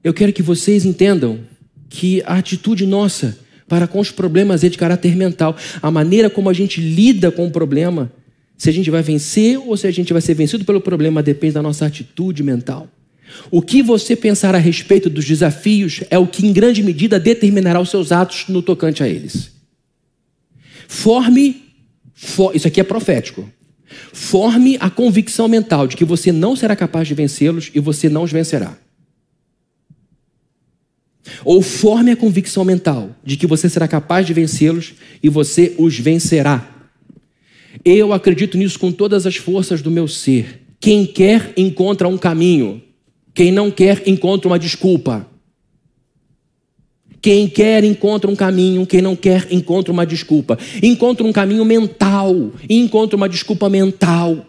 eu quero que vocês entendam que a atitude nossa para com os problemas é de caráter mental. A maneira como a gente lida com o problema, se a gente vai vencer ou se a gente vai ser vencido pelo problema, depende da nossa atitude mental. O que você pensar a respeito dos desafios é o que, em grande medida, determinará os seus atos no tocante a eles. Forme, for, isso aqui é profético. Forme a convicção mental de que você não será capaz de vencê-los e você não os vencerá. Ou forme a convicção mental de que você será capaz de vencê-los e você os vencerá. Eu acredito nisso com todas as forças do meu ser. Quem quer encontra um caminho, quem não quer encontra uma desculpa. Quem quer encontra um caminho, quem não quer encontra uma desculpa. Encontra um caminho mental e encontra uma desculpa mental.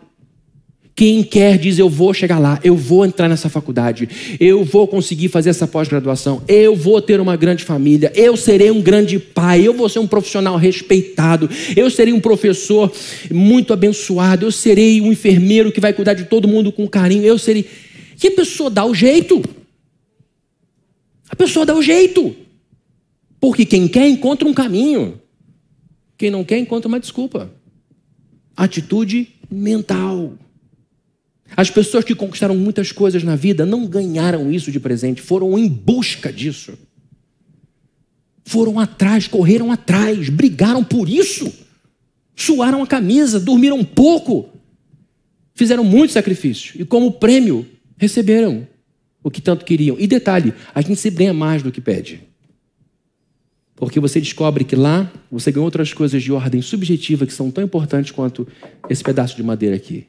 Quem quer diz: Eu vou chegar lá, eu vou entrar nessa faculdade, eu vou conseguir fazer essa pós-graduação, eu vou ter uma grande família, eu serei um grande pai, eu vou ser um profissional respeitado, eu serei um professor muito abençoado, eu serei um enfermeiro que vai cuidar de todo mundo com carinho, eu serei. Que a pessoa dá o jeito. A pessoa dá o jeito. Porque quem quer encontra um caminho. Quem não quer encontra uma desculpa. Atitude mental. As pessoas que conquistaram muitas coisas na vida não ganharam isso de presente, foram em busca disso. Foram atrás, correram atrás, brigaram por isso. Suaram a camisa, dormiram pouco. Fizeram muito sacrifício. E como prêmio, receberam o que tanto queriam. E detalhe, a gente sempre ganha mais do que pede. Porque você descobre que lá você ganhou outras coisas de ordem subjetiva que são tão importantes quanto esse pedaço de madeira aqui.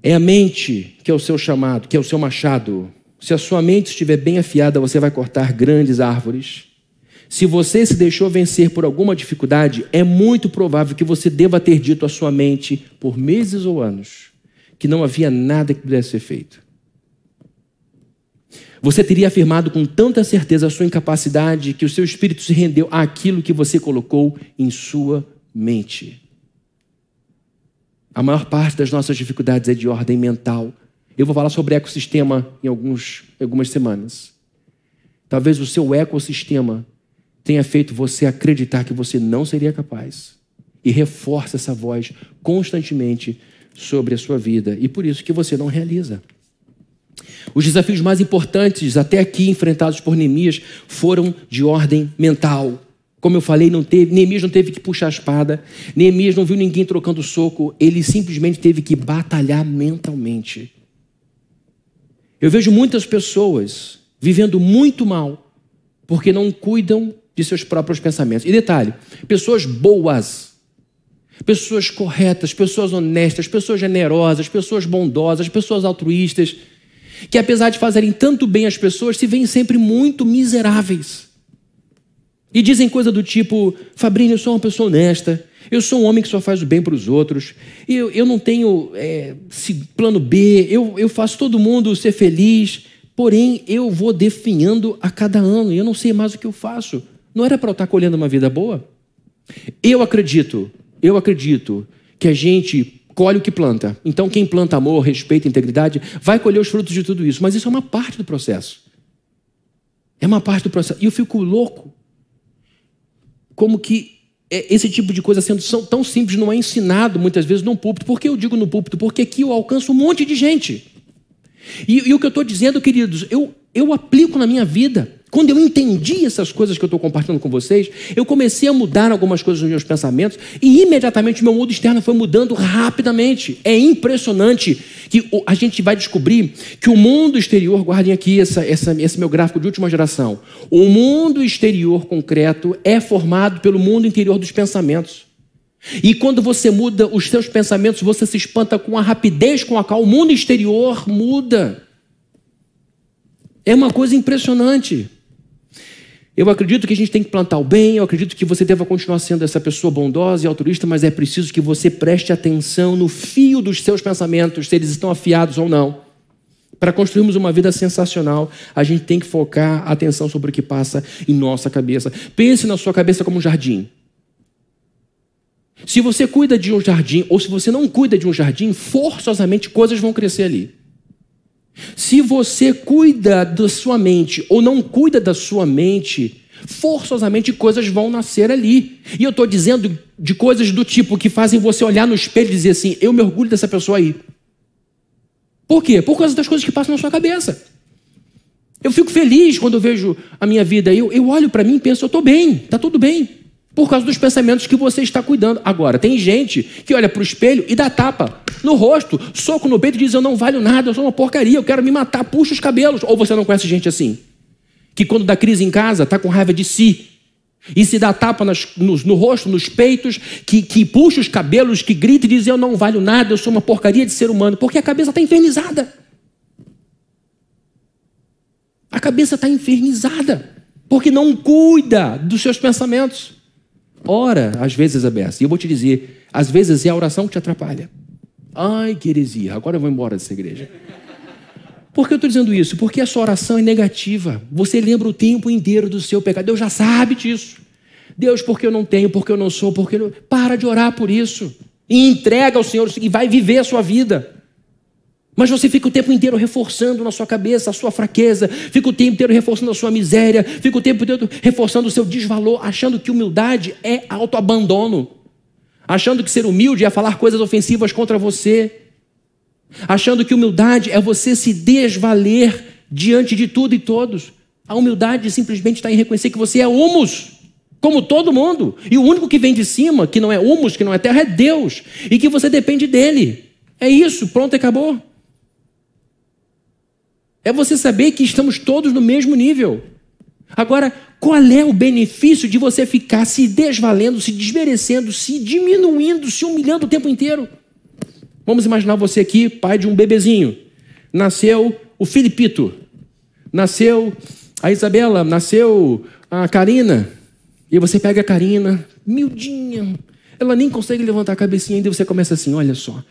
É a mente que é o seu chamado, que é o seu machado. Se a sua mente estiver bem afiada, você vai cortar grandes árvores. Se você se deixou vencer por alguma dificuldade, é muito provável que você deva ter dito à sua mente, por meses ou anos, que não havia nada que pudesse ser feito. Você teria afirmado com tanta certeza a sua incapacidade que o seu espírito se rendeu àquilo que você colocou em sua mente. A maior parte das nossas dificuldades é de ordem mental. Eu vou falar sobre ecossistema em alguns, algumas semanas. Talvez o seu ecossistema tenha feito você acreditar que você não seria capaz. E reforça essa voz constantemente sobre a sua vida. E por isso que você não realiza. Os desafios mais importantes até aqui enfrentados por Neemias foram de ordem mental. Como eu falei, não teve, Neemias não teve que puxar a espada, Neemias não viu ninguém trocando soco, ele simplesmente teve que batalhar mentalmente. Eu vejo muitas pessoas vivendo muito mal porque não cuidam de seus próprios pensamentos. E detalhe: pessoas boas, pessoas corretas, pessoas honestas, pessoas generosas, pessoas bondosas, pessoas altruístas que apesar de fazerem tanto bem às pessoas, se veem sempre muito miseráveis. E dizem coisa do tipo: Fabrício, eu sou uma pessoa honesta, eu sou um homem que só faz o bem para os outros, eu, eu não tenho é, plano B, eu, eu faço todo mundo ser feliz, porém eu vou definhando a cada ano e eu não sei mais o que eu faço. Não era para eu estar colhendo uma vida boa? Eu acredito, eu acredito que a gente colhe o que planta. Então, quem planta amor, respeito, integridade, vai colher os frutos de tudo isso. Mas isso é uma parte do processo. É uma parte do processo. E eu fico louco. Como que é, esse tipo de coisa sendo tão simples não é ensinado muitas vezes no púlpito. Por que eu digo no púlpito? Porque aqui eu alcanço um monte de gente. E, e o que eu estou dizendo, queridos, eu, eu aplico na minha vida. Quando eu entendi essas coisas que eu estou compartilhando com vocês, eu comecei a mudar algumas coisas nos meus pensamentos e imediatamente o meu mundo externo foi mudando rapidamente. É impressionante que a gente vai descobrir que o mundo exterior, guardem aqui essa, essa, esse meu gráfico de última geração, o mundo exterior concreto é formado pelo mundo interior dos pensamentos. E quando você muda os seus pensamentos, você se espanta com a rapidez com a qual o mundo exterior muda. É uma coisa impressionante. Eu acredito que a gente tem que plantar o bem, eu acredito que você deva continuar sendo essa pessoa bondosa e altruísta, mas é preciso que você preste atenção no fio dos seus pensamentos, se eles estão afiados ou não. Para construirmos uma vida sensacional, a gente tem que focar a atenção sobre o que passa em nossa cabeça. Pense na sua cabeça como um jardim. Se você cuida de um jardim ou se você não cuida de um jardim, forçosamente coisas vão crescer ali. Se você cuida da sua mente ou não cuida da sua mente, forçosamente coisas vão nascer ali. E eu estou dizendo de coisas do tipo que fazem você olhar no espelho e dizer assim: eu me orgulho dessa pessoa aí. Por quê? Por causa das coisas que passam na sua cabeça. Eu fico feliz quando eu vejo a minha vida. Eu, eu olho para mim e penso: eu estou bem, está tudo bem. Por causa dos pensamentos que você está cuidando. Agora, tem gente que olha para o espelho e dá tapa no rosto, soco no peito e diz: Eu não valho nada, eu sou uma porcaria, eu quero me matar, puxa os cabelos. Ou você não conhece gente assim? Que quando dá crise em casa, está com raiva de si. E se dá tapa nas, no, no, rosto, nos peitos, que, que puxa os cabelos, que grita e diz: Eu não valho nada, eu sou uma porcaria de ser humano, porque a cabeça está infernizada. A cabeça está infernizada, porque não cuida dos seus pensamentos. Ora, às vezes, Abessa, e eu vou te dizer, às vezes é a oração que te atrapalha. Ai, que heresia, agora eu vou embora dessa igreja. Por que eu estou dizendo isso? Porque a sua oração é negativa. Você lembra o tempo inteiro do seu pecado. Deus já sabe disso. Deus, porque eu não tenho, porque eu não sou, porque eu não... Para de orar por isso. E entrega ao Senhor e vai viver a sua vida. Mas você fica o tempo inteiro reforçando na sua cabeça a sua fraqueza, fica o tempo inteiro reforçando a sua miséria, fica o tempo inteiro reforçando o seu desvalor, achando que humildade é autoabandono, achando que ser humilde é falar coisas ofensivas contra você, achando que humildade é você se desvaler diante de tudo e todos. A humildade simplesmente está em reconhecer que você é humus, como todo mundo, e o único que vem de cima, que não é humus, que não é terra, é Deus, e que você depende dele. É isso, pronto, acabou. É você saber que estamos todos no mesmo nível. Agora, qual é o benefício de você ficar se desvalendo, se desmerecendo, se diminuindo, se humilhando o tempo inteiro? Vamos imaginar você aqui, pai de um bebezinho. Nasceu o Filipito. Nasceu a Isabela. Nasceu a Karina. E você pega a Karina, miudinha. Ela nem consegue levantar a cabecinha ainda e você começa assim: olha só.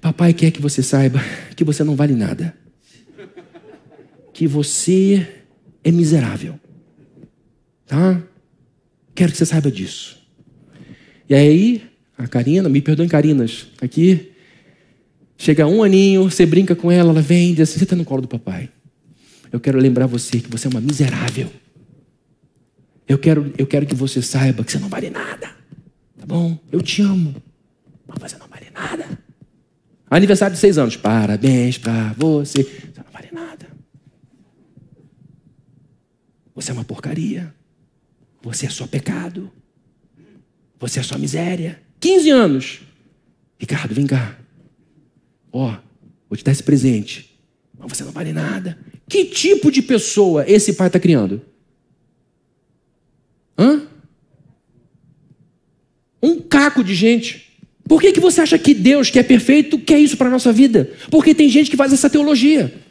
Papai quer que você saiba que você não vale nada que você é miserável. Tá? Quero que você saiba disso. E aí, a Karina, me perdoem, Carinas, aqui. Chega um aninho, você brinca com ela, ela vem e diz assim: Você está no colo do papai. Eu quero lembrar você que você é uma miserável. Eu quero, eu quero que você saiba que você não vale nada. Tá bom? Eu te amo. Mas você não vale nada. Aniversário de seis anos. Parabéns para você. Você não vale nada. Você é uma porcaria. Você é só pecado. Você é só miséria. 15 anos. Ricardo, vem cá. Ó, vou te dar esse presente. Mas você não vale nada. Que tipo de pessoa esse pai está criando? Hã? Um caco de gente. Por que, que você acha que Deus, que é perfeito, quer isso para a nossa vida? Porque tem gente que faz essa teologia.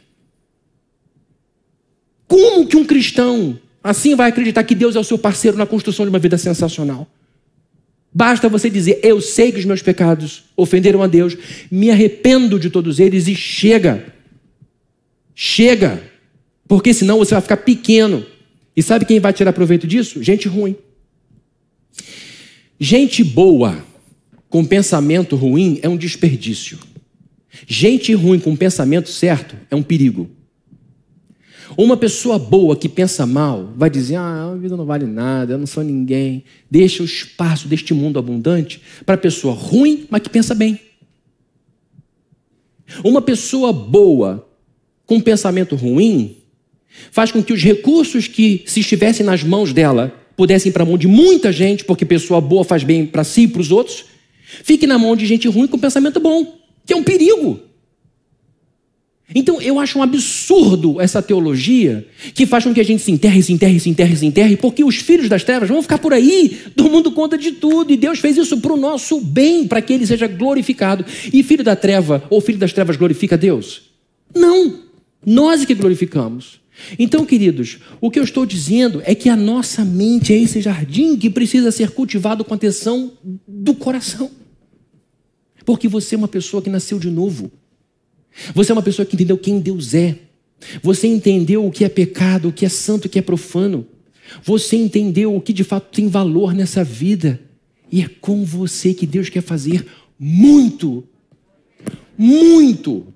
Como que um cristão assim vai acreditar que Deus é o seu parceiro na construção de uma vida sensacional? Basta você dizer: Eu sei que os meus pecados ofenderam a Deus, me arrependo de todos eles e chega. Chega. Porque senão você vai ficar pequeno. E sabe quem vai tirar proveito disso? Gente ruim. Gente boa com pensamento ruim é um desperdício. Gente ruim com pensamento certo é um perigo. Uma pessoa boa que pensa mal vai dizer: ah, a vida não vale nada, eu não sou ninguém. Deixa o espaço deste mundo abundante para a pessoa ruim, mas que pensa bem. Uma pessoa boa com pensamento ruim faz com que os recursos que se estivessem nas mãos dela pudessem ir para a mão de muita gente, porque pessoa boa faz bem para si e para os outros, fique na mão de gente ruim com pensamento bom, que é um perigo. Então eu acho um absurdo essa teologia que faz com que a gente se enterre, se enterre, se enterre, se enterre, porque os filhos das trevas vão ficar por aí tomando conta de tudo, e Deus fez isso para o nosso bem, para que ele seja glorificado. E filho da treva ou filho das trevas glorifica Deus? Não, nós é que glorificamos. Então, queridos, o que eu estou dizendo é que a nossa mente é esse jardim que precisa ser cultivado com atenção do coração. Porque você é uma pessoa que nasceu de novo. Você é uma pessoa que entendeu quem Deus é. Você entendeu o que é pecado, o que é santo, o que é profano. Você entendeu o que de fato tem valor nessa vida. E é com você que Deus quer fazer muito. Muito.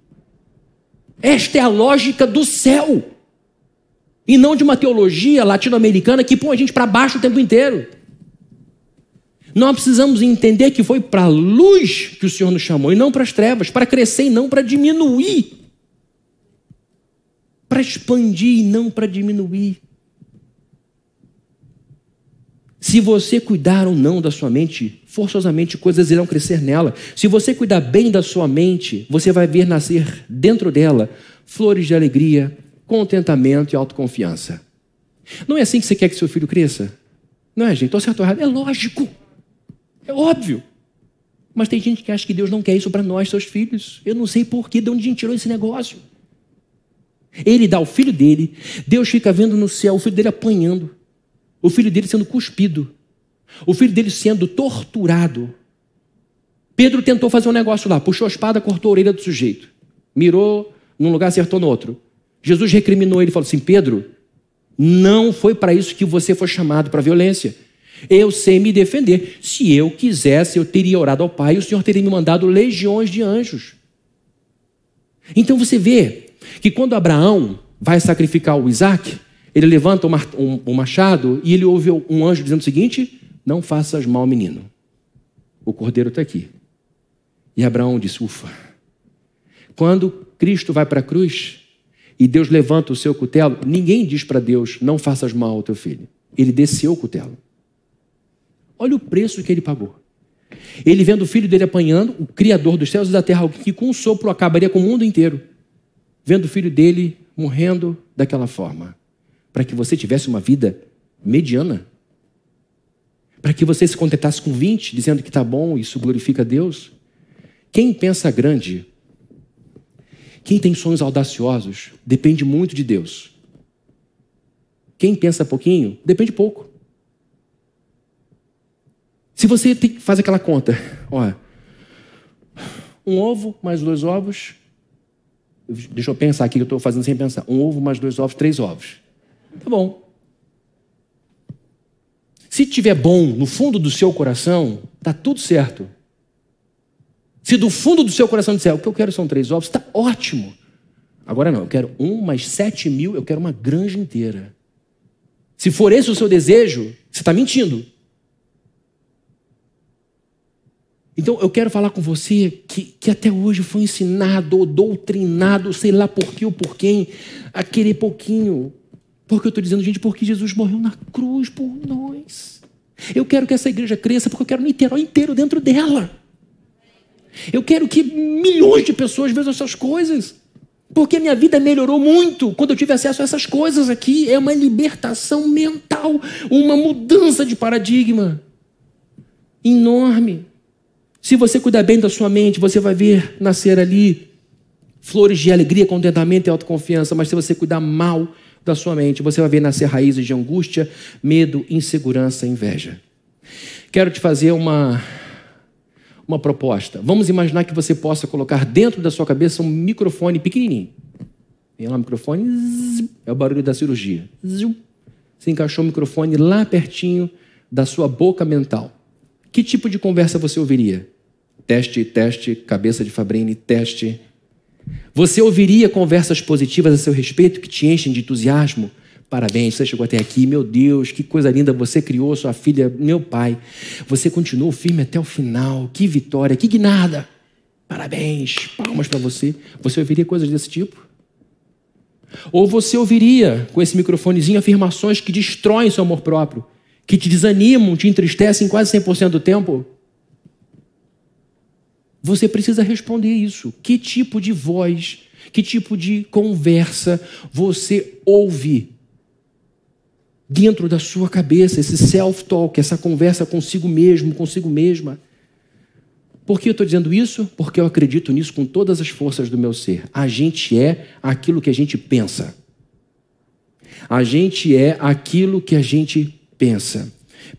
Esta é a lógica do céu. E não de uma teologia latino-americana que põe a gente para baixo o tempo inteiro. Nós precisamos entender que foi para a luz que o Senhor nos chamou e não para as trevas, para crescer e não para diminuir. Para expandir e não para diminuir. Se você cuidar ou não da sua mente, forçosamente coisas irão crescer nela. Se você cuidar bem da sua mente, você vai ver nascer dentro dela flores de alegria, contentamento e autoconfiança. Não é assim que você quer que seu filho cresça? Não é, gente? Estou certo ou errado? É lógico. É óbvio. Mas tem gente que acha que Deus não quer isso para nós, seus filhos. Eu não sei por que, de onde a gente tirou esse negócio. Ele dá o filho dele, Deus fica vendo no céu o filho dele apanhando o filho dele sendo cuspido, o filho dele sendo torturado. Pedro tentou fazer um negócio lá, puxou a espada, cortou a orelha do sujeito, mirou num lugar, acertou no outro. Jesus recriminou ele e falou assim: Pedro, não foi para isso que você foi chamado para violência. Eu sei me defender. Se eu quisesse, eu teria orado ao Pai e o Senhor teria me mandado legiões de anjos. Então você vê que quando Abraão vai sacrificar o Isaac, ele levanta o machado e ele ouve um anjo dizendo o seguinte: Não faças mal, menino. O cordeiro está aqui. E Abraão disse: Ufa. Quando Cristo vai para a cruz e Deus levanta o seu cutelo, ninguém diz para Deus: Não faças mal ao teu filho. Ele desceu o cutelo. Olha o preço que ele pagou. Ele vendo o filho dele apanhando, o Criador dos céus e da terra, que com um sopro acabaria com o mundo inteiro, vendo o filho dele morrendo daquela forma para que você tivesse uma vida mediana. Para que você se contentasse com 20, dizendo que está bom, isso glorifica a Deus. Quem pensa grande, quem tem sonhos audaciosos, depende muito de Deus. Quem pensa pouquinho, depende pouco. Se você tem, faz aquela conta, olha, um ovo mais dois ovos, deixa eu pensar aqui que eu estou fazendo sem pensar, um ovo mais dois ovos, três ovos. Tá bom. Se tiver bom no fundo do seu coração, tá tudo certo. Se do fundo do seu coração disser, o que eu quero são três ovos, está ótimo. Agora não, eu quero um mais sete mil, eu quero uma granja inteira. Se for esse o seu desejo, você está mentindo. Então eu quero falar com você que, que até hoje foi ensinado ou doutrinado, sei lá por que ou por quem, a querer pouquinho. Porque eu estou dizendo, gente, porque Jesus morreu na cruz por nós. Eu quero que essa igreja cresça porque eu quero Niterói inteiro dentro dela. Eu quero que milhões de pessoas vejam essas coisas. Porque minha vida melhorou muito quando eu tive acesso a essas coisas aqui. É uma libertação mental, uma mudança de paradigma enorme. Se você cuidar bem da sua mente, você vai ver nascer ali flores de alegria, contentamento e autoconfiança. Mas se você cuidar mal da sua mente, você vai ver nascer raízes de angústia, medo, insegurança, inveja. Quero te fazer uma uma proposta. Vamos imaginar que você possa colocar dentro da sua cabeça um microfone pequenininho. Vem lá o microfone, é o barulho da cirurgia. Você encaixou o microfone lá pertinho da sua boca mental. Que tipo de conversa você ouviria? Teste, teste, cabeça de Fabrini, teste. Você ouviria conversas positivas a seu respeito que te enchem de entusiasmo? Parabéns, você chegou até aqui, meu Deus, que coisa linda, você criou sua filha, meu pai. Você continuou firme até o final, que vitória, que guinada. Parabéns, palmas para você. Você ouviria coisas desse tipo? Ou você ouviria, com esse microfonezinho, afirmações que destroem seu amor próprio, que te desanimam, te entristecem quase 100% do tempo? Você precisa responder isso. Que tipo de voz, que tipo de conversa você ouve dentro da sua cabeça, esse self-talk, essa conversa consigo mesmo, consigo mesma? Por que eu estou dizendo isso? Porque eu acredito nisso com todas as forças do meu ser. A gente é aquilo que a gente pensa. A gente é aquilo que a gente pensa.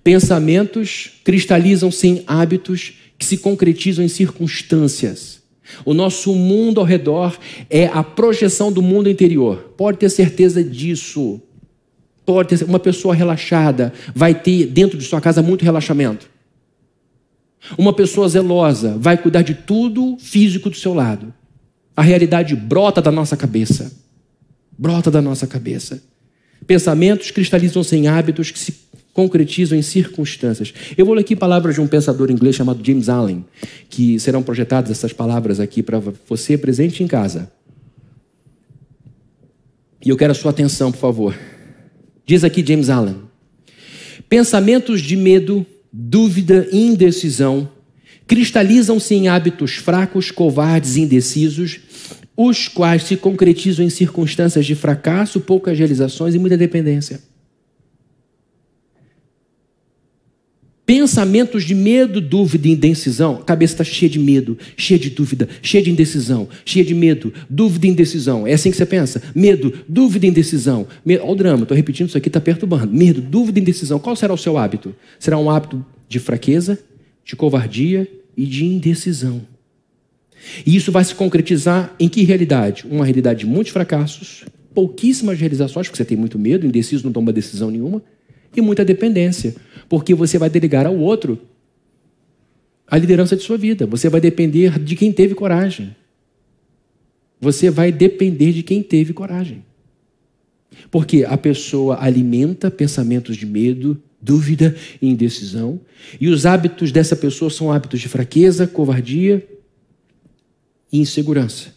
Pensamentos cristalizam-se em hábitos se concretizam em circunstâncias. O nosso mundo ao redor é a projeção do mundo interior. Pode ter certeza disso. Pode ter uma pessoa relaxada vai ter dentro de sua casa muito relaxamento. Uma pessoa zelosa vai cuidar de tudo físico do seu lado. A realidade brota da nossa cabeça. Brota da nossa cabeça. Pensamentos cristalizam-se em hábitos que se concretizam em circunstâncias. Eu vou ler aqui palavras de um pensador inglês chamado James Allen, que serão projetadas essas palavras aqui para você presente em casa. E eu quero a sua atenção, por favor. Diz aqui James Allen: Pensamentos de medo, dúvida e indecisão cristalizam-se em hábitos fracos, covardes e indecisos, os quais se concretizam em circunstâncias de fracasso, poucas realizações e muita dependência. Pensamentos de medo, dúvida e indecisão. A cabeça está cheia de medo, cheia de dúvida, cheia de indecisão, cheia de medo, dúvida e indecisão. É assim que você pensa? Medo, dúvida e indecisão. Olha o drama, estou repetindo isso aqui, está perturbando. Medo, dúvida e indecisão. Qual será o seu hábito? Será um hábito de fraqueza, de covardia e de indecisão. E isso vai se concretizar em que realidade? Uma realidade de muitos fracassos, pouquíssimas realizações, porque você tem muito medo, indeciso, não toma decisão nenhuma, e muita dependência porque você vai delegar ao outro a liderança de sua vida. Você vai depender de quem teve coragem. Você vai depender de quem teve coragem. Porque a pessoa alimenta pensamentos de medo, dúvida e indecisão, e os hábitos dessa pessoa são hábitos de fraqueza, covardia e insegurança.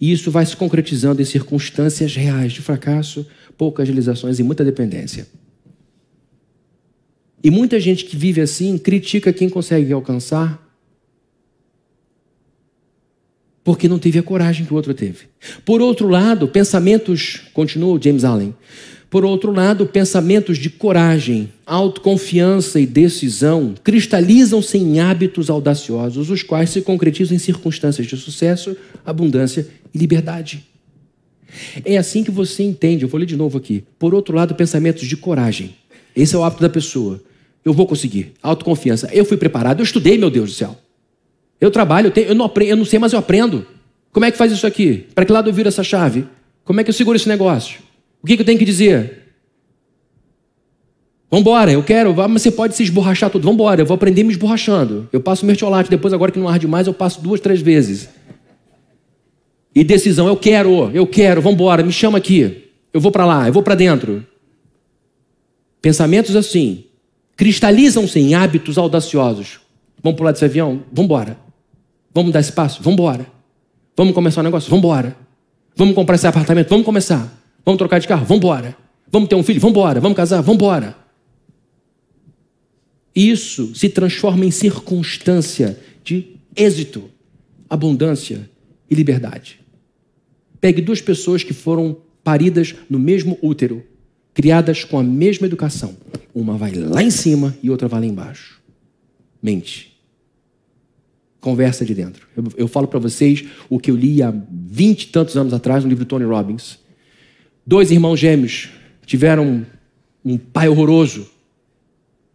E isso vai se concretizando em circunstâncias reais de fracasso, poucas realizações e muita dependência. E muita gente que vive assim critica quem consegue alcançar porque não teve a coragem que o outro teve. Por outro lado, pensamentos, continua James Allen, por outro lado, pensamentos de coragem, autoconfiança e decisão cristalizam-se em hábitos audaciosos, os quais se concretizam em circunstâncias de sucesso, abundância e liberdade. É assim que você entende, eu vou ler de novo aqui. Por outro lado, pensamentos de coragem. Esse é o hábito da pessoa. Eu vou conseguir. Autoconfiança. Eu fui preparado, eu estudei, meu Deus do céu. Eu trabalho, eu, tenho, eu, não, aprendo, eu não sei, mas eu aprendo. Como é que faz isso aqui? Para que lado eu viro essa chave? Como é que eu seguro esse negócio? O que, que eu tenho que dizer? Vambora, eu quero, mas você pode se esborrachar tudo. Vambora, eu vou aprender me esborrachando. Eu passo mertiolate, depois agora que não arde mais, eu passo duas, três vezes. E decisão, eu quero, eu quero, vambora, me chama aqui. Eu vou para lá, eu vou para dentro. Pensamentos assim, cristalizam-se em hábitos audaciosos. Vamos pular desse avião? Vamos embora. Vamos dar espaço? Vamos embora. Vamos começar um negócio? Vamos embora. Vamos comprar esse apartamento? Vamos começar. Vamos trocar de carro? Vamos embora. Vamos ter um filho? Vamos embora. Vamos casar? Vamos embora. Isso se transforma em circunstância de êxito, abundância e liberdade. Pegue duas pessoas que foram paridas no mesmo útero criadas com a mesma educação. Uma vai lá em cima e outra vai lá embaixo. Mente. Conversa de dentro. Eu, eu falo para vocês o que eu li há vinte e tantos anos atrás no livro Tony Robbins. Dois irmãos gêmeos tiveram um, pai horroroso,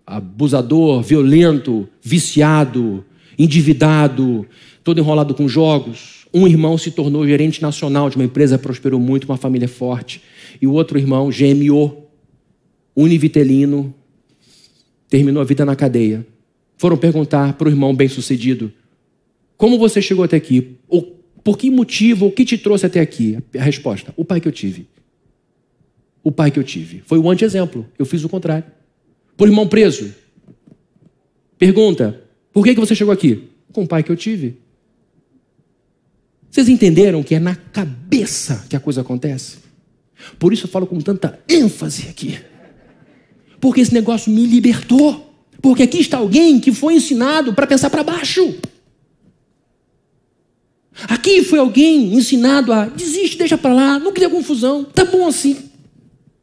abusador, violento, viciado, endividado, todo enrolado com jogos. Um irmão se tornou gerente nacional de uma empresa, prosperou muito, uma família forte e o outro irmão, gêmeo, univitelino, terminou a vida na cadeia. Foram perguntar para o irmão bem-sucedido: Como você chegou até aqui? Ou, por que motivo? O que te trouxe até aqui? A resposta: O pai que eu tive. O pai que eu tive. Foi o anti-exemplo. Eu fiz o contrário. Por irmão preso. Pergunta: Por que, que você chegou aqui? Com o pai que eu tive. Vocês entenderam que é na cabeça que a coisa acontece? Por isso eu falo com tanta ênfase aqui. Porque esse negócio me libertou. Porque aqui está alguém que foi ensinado para pensar para baixo. Aqui foi alguém ensinado a desiste, deixa para lá, não cria confusão, tá bom assim.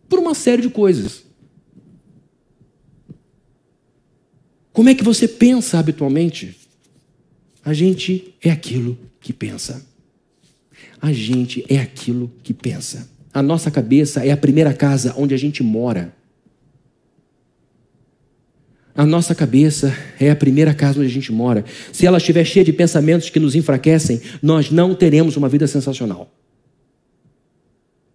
Por uma série de coisas. Como é que você pensa habitualmente? A gente é aquilo que pensa. A gente é aquilo que pensa. A nossa cabeça é a primeira casa onde a gente mora. A nossa cabeça é a primeira casa onde a gente mora. Se ela estiver cheia de pensamentos que nos enfraquecem, nós não teremos uma vida sensacional.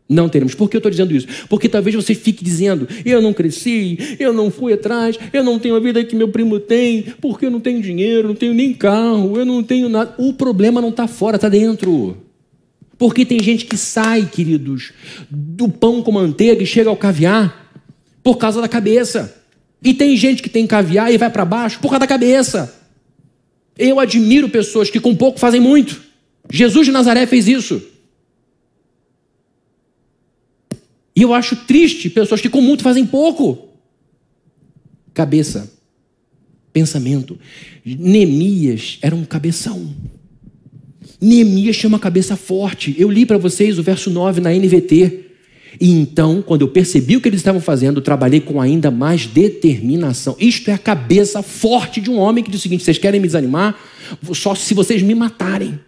Não teremos. Por que eu estou dizendo isso? Porque talvez você fique dizendo: eu não cresci, eu não fui atrás, eu não tenho a vida que meu primo tem, porque eu não tenho dinheiro, não tenho nem carro, eu não tenho nada. O problema não está fora, está dentro. Porque tem gente que sai, queridos, do pão com manteiga e chega ao caviar por causa da cabeça. E tem gente que tem caviar e vai para baixo por causa da cabeça. Eu admiro pessoas que com pouco fazem muito. Jesus de Nazaré fez isso. E eu acho triste pessoas que com muito fazem pouco. Cabeça, pensamento. Neemias era um cabeção. Neemias tinha uma cabeça forte. Eu li para vocês o verso 9 na NVT. E então, quando eu percebi o que eles estavam fazendo, trabalhei com ainda mais determinação. Isto é a cabeça forte de um homem que diz o seguinte: vocês querem me desanimar? Só se vocês me matarem.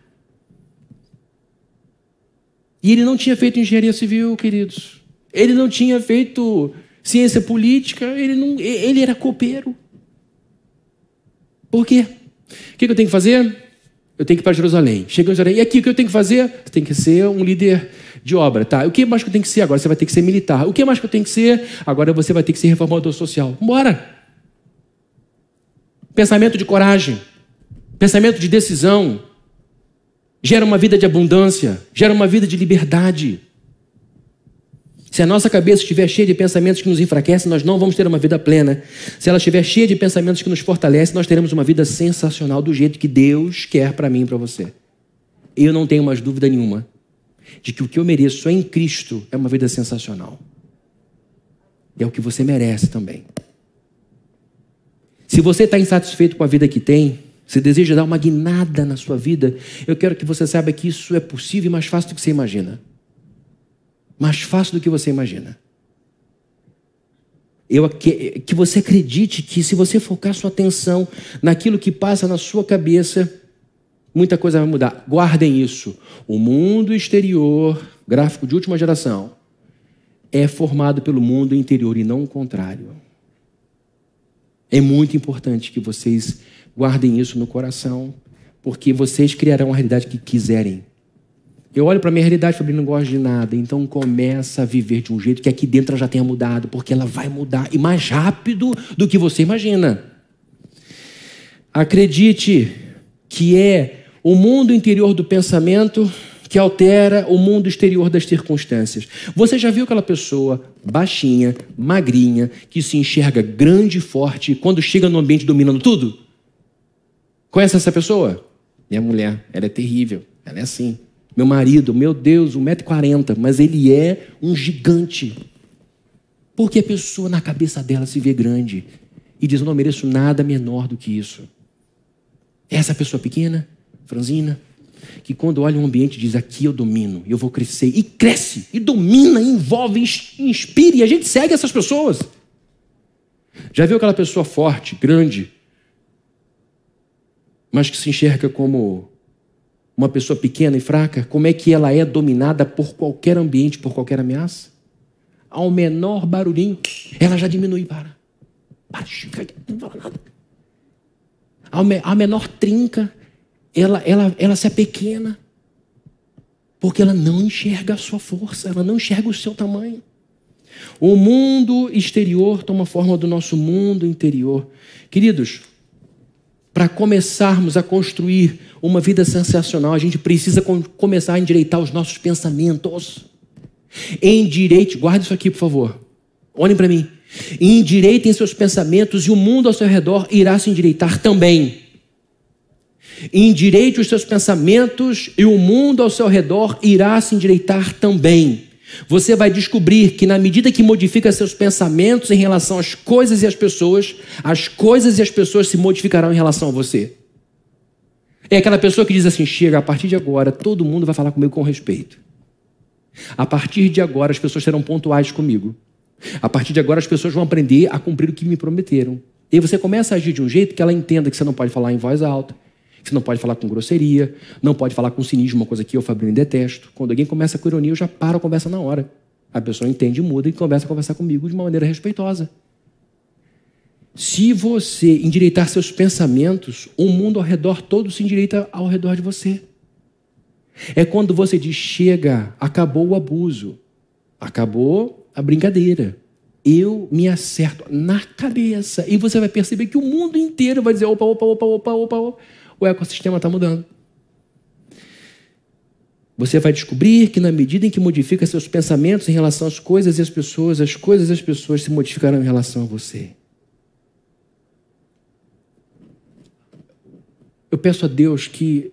E ele não tinha feito engenharia civil, queridos. Ele não tinha feito ciência política, ele, não, ele era copeiro. Por quê? O que eu tenho que fazer? Eu tenho que ir para Jerusalém. Chega em Jerusalém. E aqui o que eu tenho que fazer? Você tem que ser um líder de obra, tá? O que mais que eu tenho que ser? Agora você vai ter que ser militar. O que mais que eu tenho que ser? Agora você vai ter que ser reformador social. Bora! Pensamento de coragem, pensamento de decisão, gera uma vida de abundância, gera uma vida de liberdade. Se a nossa cabeça estiver cheia de pensamentos que nos enfraquecem, nós não vamos ter uma vida plena. Se ela estiver cheia de pensamentos que nos fortalecem, nós teremos uma vida sensacional do jeito que Deus quer para mim e para você. Eu não tenho mais dúvida nenhuma de que o que eu mereço em Cristo é uma vida sensacional. É o que você merece também. Se você está insatisfeito com a vida que tem, se deseja dar uma guinada na sua vida, eu quero que você saiba que isso é possível e mais fácil do que você imagina mais fácil do que você imagina. Eu, que, que você acredite que se você focar sua atenção naquilo que passa na sua cabeça, muita coisa vai mudar. Guardem isso. O mundo exterior, gráfico de última geração, é formado pelo mundo interior e não o contrário. É muito importante que vocês guardem isso no coração, porque vocês criarão a realidade que quiserem. Eu olho para a minha realidade falo, não gosto de nada. Então começa a viver de um jeito que aqui dentro ela já tenha mudado, porque ela vai mudar e mais rápido do que você imagina. Acredite que é o mundo interior do pensamento que altera o mundo exterior das circunstâncias. Você já viu aquela pessoa baixinha, magrinha, que se enxerga grande e forte quando chega no ambiente dominando tudo? Conhece essa pessoa? Minha mulher, ela é terrível, ela é assim. Meu marido, meu Deus, 1,40m, mas ele é um gigante. Porque a pessoa na cabeça dela se vê grande e diz: Eu não mereço nada menor do que isso. Essa pessoa pequena, franzina, que quando olha um ambiente diz: Aqui eu domino, eu vou crescer, e cresce, e domina, envolve, inspira, e a gente segue essas pessoas. Já viu aquela pessoa forte, grande, mas que se enxerga como uma pessoa pequena e fraca, como é que ela é dominada por qualquer ambiente, por qualquer ameaça? Ao menor barulhinho, ela já diminui para. Para, não fala nada. Ao menor trinca, ela, ela, ela se apequena. Porque ela não enxerga a sua força, ela não enxerga o seu tamanho. O mundo exterior toma forma do nosso mundo interior. Queridos, para começarmos a construir uma vida sensacional, a gente precisa começar a endireitar os nossos pensamentos. Endireite, guarde isso aqui, por favor. Olhem para mim. Endireitem seus pensamentos e o mundo ao seu redor irá se endireitar também. Endireite os seus pensamentos e o mundo ao seu redor irá se endireitar também. Você vai descobrir que, na medida que modifica seus pensamentos em relação às coisas e às pessoas, as coisas e as pessoas se modificarão em relação a você. É aquela pessoa que diz assim: chega, a partir de agora, todo mundo vai falar comigo com respeito. A partir de agora, as pessoas serão pontuais comigo. A partir de agora, as pessoas vão aprender a cumprir o que me prometeram. E você começa a agir de um jeito que ela entenda que você não pode falar em voz alta, você não pode falar com grosseria, não pode falar com cinismo, uma coisa que eu, Fabrício, detesto. Quando alguém começa com ironia, eu já paro a conversa na hora. A pessoa entende, muda e começa a conversar comigo de uma maneira respeitosa. Se você endireitar seus pensamentos, o mundo ao redor todo se endireita ao redor de você. É quando você diz: chega, acabou o abuso. Acabou a brincadeira. Eu me acerto na cabeça. E você vai perceber que o mundo inteiro vai dizer: opa, opa, opa, opa, opa, opa. O ecossistema está mudando. Você vai descobrir que, na medida em que modifica seus pensamentos em relação às coisas e às pessoas, as coisas e as pessoas se modificarão em relação a você. Eu peço a Deus que,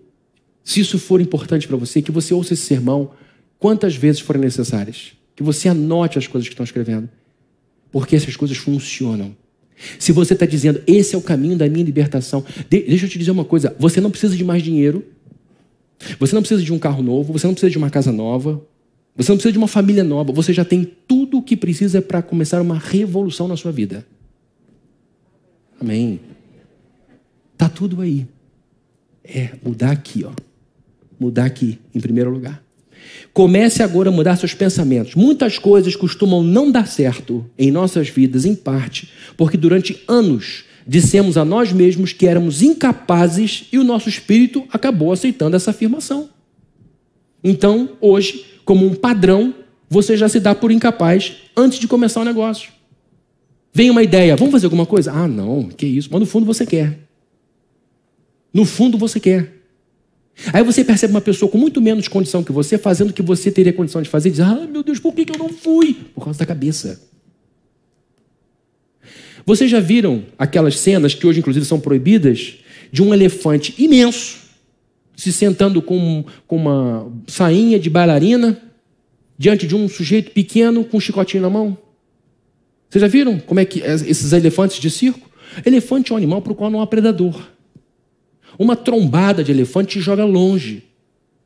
se isso for importante para você, que você ouça esse sermão quantas vezes forem necessárias. Que você anote as coisas que estão escrevendo. Porque essas coisas funcionam. Se você está dizendo, esse é o caminho da minha libertação, deixa eu te dizer uma coisa: você não precisa de mais dinheiro, você não precisa de um carro novo, você não precisa de uma casa nova, você não precisa de uma família nova, você já tem tudo o que precisa para começar uma revolução na sua vida. Amém. Tá tudo aí. É mudar aqui, ó. Mudar aqui, em primeiro lugar. Comece agora a mudar seus pensamentos. Muitas coisas costumam não dar certo em nossas vidas, em parte, porque durante anos dissemos a nós mesmos que éramos incapazes e o nosso espírito acabou aceitando essa afirmação. Então, hoje, como um padrão, você já se dá por incapaz antes de começar o negócio. Vem uma ideia, vamos fazer alguma coisa? Ah, não, que isso, mas no fundo você quer. No fundo você quer. Aí você percebe uma pessoa com muito menos condição que você fazendo o que você teria condição de fazer e diz: Ah, meu Deus, por que eu não fui? Por causa da cabeça. Vocês já viram aquelas cenas que hoje, inclusive, são proibidas de um elefante imenso se sentando com, com uma sainha de bailarina diante de um sujeito pequeno com um chicotinho na mão? Vocês já viram como é que esses elefantes de circo? Elefante é um animal para o qual não há predador. Uma trombada de elefante te joga longe.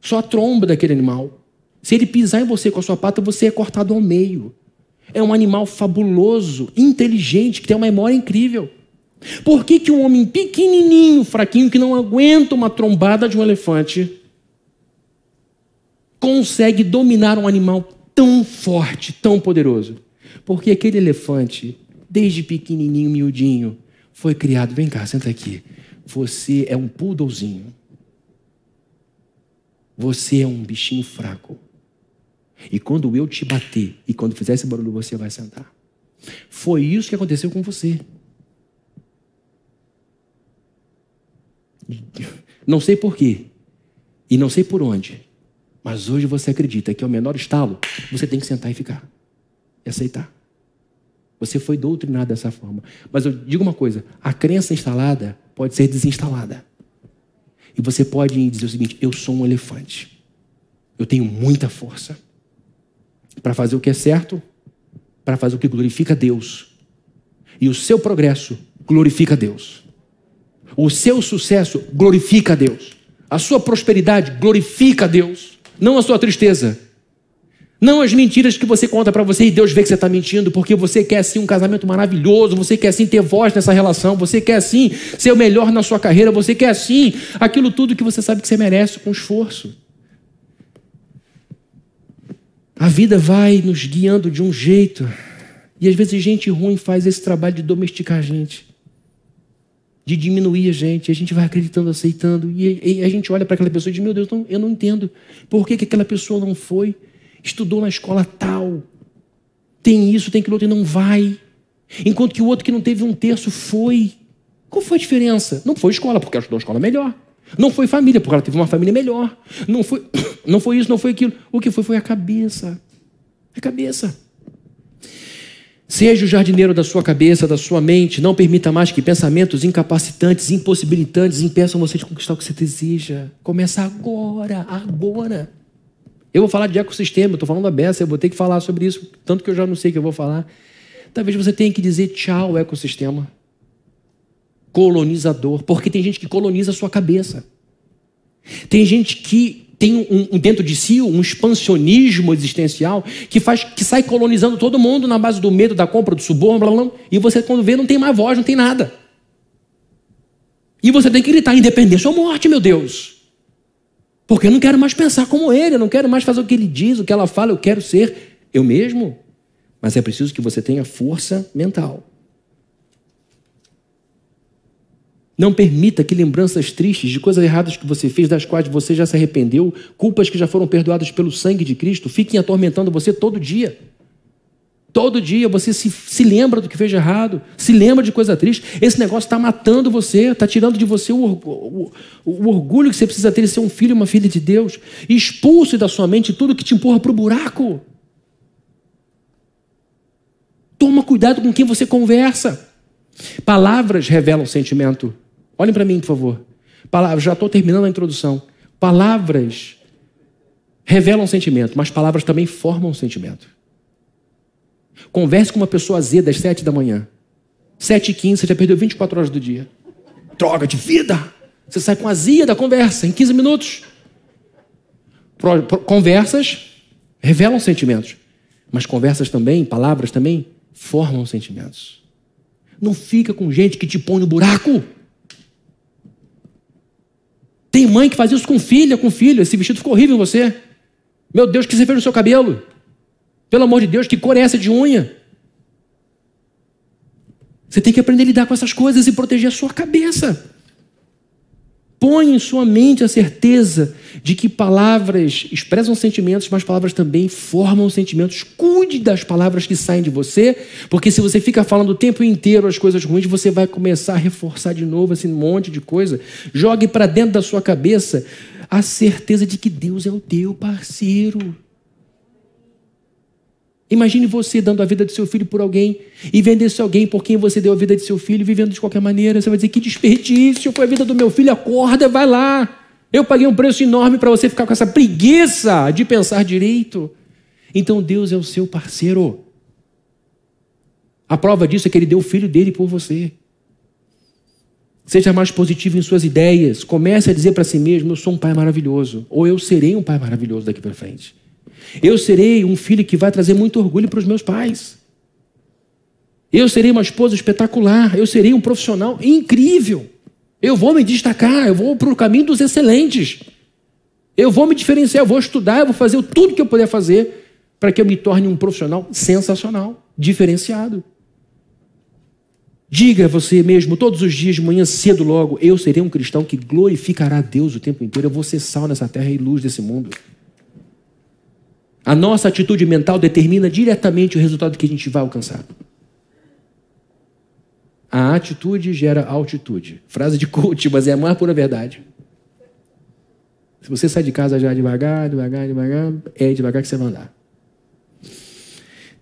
Só a tromba daquele animal. Se ele pisar em você com a sua pata, você é cortado ao meio. É um animal fabuloso, inteligente, que tem uma memória incrível. Por que, que um homem pequenininho, fraquinho, que não aguenta uma trombada de um elefante, consegue dominar um animal tão forte, tão poderoso? Porque aquele elefante, desde pequenininho, miudinho, foi criado. Vem cá, senta aqui. Você é um poodlezinho. Você é um bichinho fraco. E quando eu te bater e quando fizer esse barulho, você vai sentar. Foi isso que aconteceu com você. Não sei porquê e não sei por onde, mas hoje você acredita que é o menor estalo, você tem que sentar e ficar e aceitar. Você foi doutrinado dessa forma. Mas eu digo uma coisa: a crença instalada pode ser desinstalada. E você pode dizer o seguinte: eu sou um elefante. Eu tenho muita força para fazer o que é certo, para fazer o que glorifica Deus. E o seu progresso glorifica Deus. O seu sucesso glorifica Deus. A sua prosperidade glorifica Deus. Não a sua tristeza. Não as mentiras que você conta para você e Deus vê que você está mentindo, porque você quer sim um casamento maravilhoso, você quer sim ter voz nessa relação, você quer sim ser o melhor na sua carreira, você quer sim aquilo tudo que você sabe que você merece com esforço. A vida vai nos guiando de um jeito, e às vezes gente ruim faz esse trabalho de domesticar a gente, de diminuir a gente, a gente vai acreditando, aceitando, e a gente olha para aquela pessoa e diz: Meu Deus, eu não entendo, por que, que aquela pessoa não foi? Estudou na escola tal, tem isso, tem aquilo outro e não vai. Enquanto que o outro que não teve um terço foi. Qual foi a diferença? Não foi escola, porque ela estudou uma escola melhor. Não foi família, porque ela teve uma família melhor. Não foi, não foi isso, não foi aquilo. O que foi foi a cabeça. A cabeça. Seja o jardineiro da sua cabeça, da sua mente. Não permita mais que pensamentos incapacitantes, impossibilitantes impeçam você de conquistar o que você deseja. Começa agora, agora. Eu vou falar de ecossistema, estou falando da Bessa, eu vou ter que falar sobre isso, tanto que eu já não sei o que eu vou falar. Talvez você tenha que dizer tchau, ecossistema. Colonizador, porque tem gente que coloniza a sua cabeça. Tem gente que tem um, um, dentro de si um expansionismo existencial que faz que sai colonizando todo mundo na base do medo da compra do suborno, blá, blá, blá, e você quando vê não tem mais voz, não tem nada. E você tem que gritar independência ou morte, meu Deus. Porque eu não quero mais pensar como ele, eu não quero mais fazer o que ele diz, o que ela fala, eu quero ser eu mesmo. Mas é preciso que você tenha força mental. Não permita que lembranças tristes de coisas erradas que você fez, das quais você já se arrependeu, culpas que já foram perdoadas pelo sangue de Cristo, fiquem atormentando você todo dia. Todo dia você se, se lembra do que fez de errado, se lembra de coisa triste. Esse negócio está matando você, está tirando de você o, o, o, orgulho que você precisa ter de ser um filho e uma filha de Deus. expulse da sua mente tudo que te empurra para o buraco. Toma cuidado com quem você conversa. Palavras revelam sentimento. Olhem para mim, por favor. Palavras, já estou terminando a introdução. Palavras revelam sentimento, mas palavras também formam sentimento. Converse com uma pessoa azeda às sete da manhã. Sete e quinze, você já perdeu 24 horas do dia. Droga de vida! Você sai com azia da conversa em 15 minutos. Conversas revelam sentimentos, mas conversas também, palavras também, formam sentimentos. Não fica com gente que te põe no buraco. Tem mãe que faz isso com filha, com filho. Esse vestido ficou horrível em você. Meu Deus, que você fez no seu cabelo? Pelo amor de Deus, que cor é essa de unha? Você tem que aprender a lidar com essas coisas e proteger a sua cabeça. Põe em sua mente a certeza de que palavras expressam sentimentos, mas palavras também formam sentimentos. Cuide das palavras que saem de você, porque se você fica falando o tempo inteiro as coisas ruins, você vai começar a reforçar de novo esse monte de coisa. Jogue para dentro da sua cabeça a certeza de que Deus é o teu parceiro. Imagine você dando a vida de seu filho por alguém e vender esse alguém por quem você deu a vida de seu filho, vivendo de qualquer maneira. Você vai dizer: que desperdício, foi a vida do meu filho, acorda, vai lá. Eu paguei um preço enorme para você ficar com essa preguiça de pensar direito. Então Deus é o seu parceiro. A prova disso é que ele deu o filho dele por você. Seja mais positivo em suas ideias. Comece a dizer para si mesmo: Eu sou um pai maravilhoso. Ou eu serei um pai maravilhoso daqui para frente. Eu serei um filho que vai trazer muito orgulho para os meus pais. Eu serei uma esposa espetacular. Eu serei um profissional incrível. Eu vou me destacar. Eu vou para o caminho dos excelentes. Eu vou me diferenciar. Eu vou estudar. Eu vou fazer tudo que eu puder fazer para que eu me torne um profissional sensacional, diferenciado. Diga a você mesmo, todos os dias, de manhã cedo logo, eu serei um cristão que glorificará Deus o tempo inteiro. Eu vou ser sal nessa terra e luz desse mundo. A nossa atitude mental determina diretamente o resultado que a gente vai alcançar. A atitude gera altitude. Frase de coach, mas é a mais pura verdade. Se você sai de casa já devagar, devagar, devagar, é devagar que você vai andar.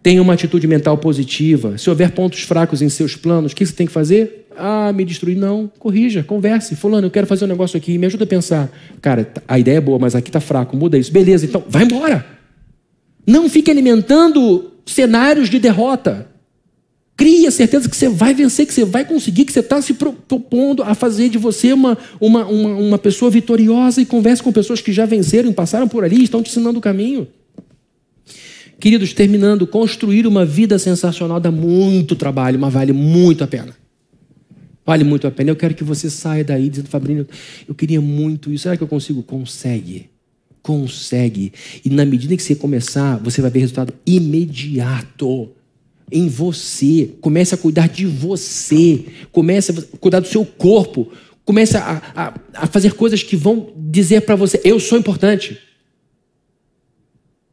Tenha uma atitude mental positiva. Se houver pontos fracos em seus planos, o que você tem que fazer? Ah, me destruir. Não, corrija, converse. Fulano, eu quero fazer um negócio aqui, me ajuda a pensar. Cara, a ideia é boa, mas aqui está fraco, muda isso. Beleza, então vai embora. Não fique alimentando cenários de derrota. Crie a certeza que você vai vencer, que você vai conseguir, que você está se propondo a fazer de você uma, uma, uma, uma pessoa vitoriosa e converse com pessoas que já venceram, passaram por ali, estão te ensinando o caminho. Queridos, terminando, construir uma vida sensacional dá muito trabalho, mas vale muito a pena. Vale muito a pena. Eu quero que você saia daí dizendo, Fabrício, eu queria muito isso. Será que eu consigo? Consegue consegue. E na medida que você começar, você vai ver resultado imediato em você. Comece a cuidar de você. Comece a cuidar do seu corpo. Comece a, a, a fazer coisas que vão dizer para você: eu sou importante.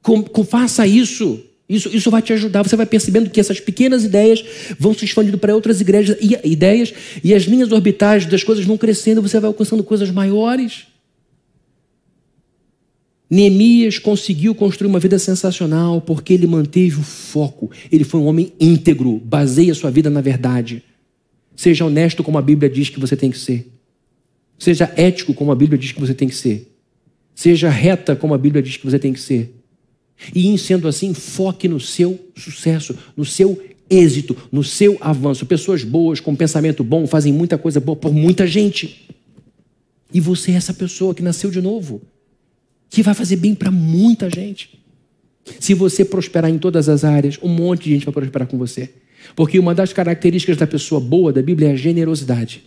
Com, com, faça isso. Isso, isso vai te ajudar. Você vai percebendo que essas pequenas ideias vão se expandindo para outras igrejas, e, ideias, e as linhas orbitais das coisas vão crescendo, você vai alcançando coisas maiores. Neemias conseguiu construir uma vida sensacional porque ele manteve o foco. Ele foi um homem íntegro, baseia sua vida na verdade. Seja honesto como a Bíblia diz que você tem que ser. Seja ético como a Bíblia diz que você tem que ser. Seja reta como a Bíblia diz que você tem que ser. E em sendo assim, foque no seu sucesso, no seu êxito, no seu avanço. Pessoas boas, com pensamento bom, fazem muita coisa boa por muita gente. E você é essa pessoa que nasceu de novo que vai fazer bem para muita gente. Se você prosperar em todas as áreas, um monte de gente vai prosperar com você. Porque uma das características da pessoa boa da Bíblia é a generosidade.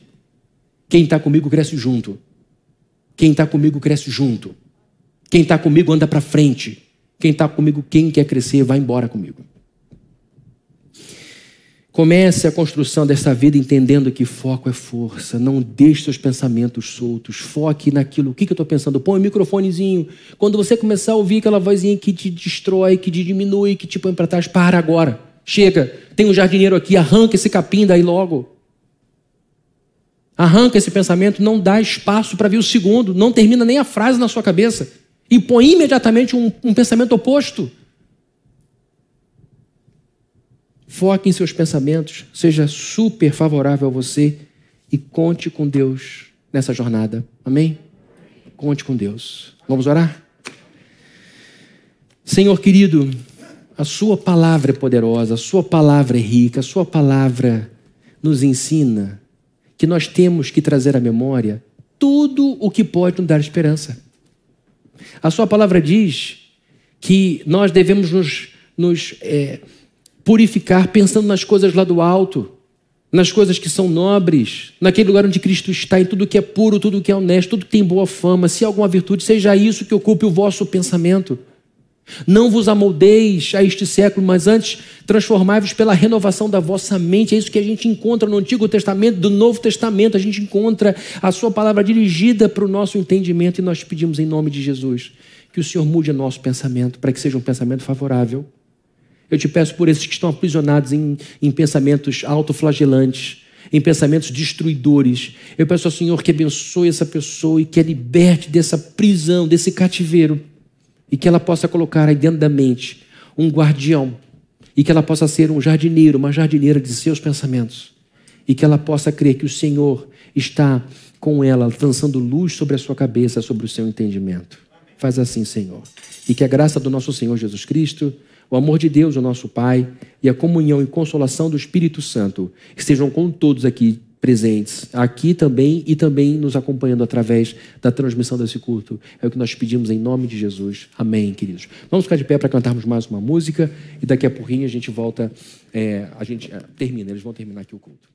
Quem está comigo cresce junto. Quem está comigo cresce junto. Quem está comigo anda para frente. Quem está comigo, quem quer crescer, vai embora comigo. Comece a construção dessa vida entendendo que foco é força. Não deixe seus pensamentos soltos. Foque naquilo. O que, eu estou pensando? Põe um microfonezinho. Quando você começar a ouvir aquela vozinha que te destrói, que te diminui, que te põe para trás, para agora. Chega, tem um jardineiro aqui, arranca esse capim daí logo. Arranca esse pensamento, não dá espaço para vir o segundo, não termina nem a frase na sua cabeça. E põe imediatamente um, um pensamento oposto. Foque em seus pensamentos, seja super favorável a você e conte com Deus nessa jornada. Amém? Conte com Deus. Vamos orar? Senhor querido, a Sua palavra é poderosa, a Sua palavra é rica, a Sua palavra nos ensina que nós temos que trazer à memória tudo o que pode nos dar esperança. A Sua palavra diz que nós devemos nos, nos é, purificar pensando nas coisas lá do alto, nas coisas que são nobres, naquele lugar onde Cristo está, em tudo que é puro, tudo que é honesto, tudo que tem boa fama, se há alguma virtude, seja isso que ocupe o vosso pensamento. Não vos amoldeis a este século, mas antes transformai-vos pela renovação da vossa mente. É isso que a gente encontra no Antigo Testamento, do Novo Testamento. A gente encontra a Sua palavra dirigida para o nosso entendimento e nós pedimos em nome de Jesus que o Senhor mude nosso pensamento para que seja um pensamento favorável. Eu te peço por esses que estão aprisionados em, em pensamentos autoflagelantes, em pensamentos destruidores. Eu peço ao Senhor que abençoe essa pessoa e que a liberte dessa prisão, desse cativeiro e que ela possa colocar aí dentro da mente um guardião e que ela possa ser um jardineiro, uma jardineira de seus pensamentos e que ela possa crer que o Senhor está com ela, lançando luz sobre a sua cabeça, sobre o seu entendimento. Faz assim, Senhor. E que a graça do nosso Senhor Jesus Cristo, o amor de Deus, o nosso Pai, e a comunhão e consolação do Espírito Santo estejam com todos aqui presentes aqui também e também nos acompanhando através da transmissão desse culto. É o que nós pedimos em nome de Jesus. Amém, queridos. Vamos ficar de pé para cantarmos mais uma música e daqui a pouquinho a gente volta, é, a gente é, termina, eles vão terminar aqui o culto.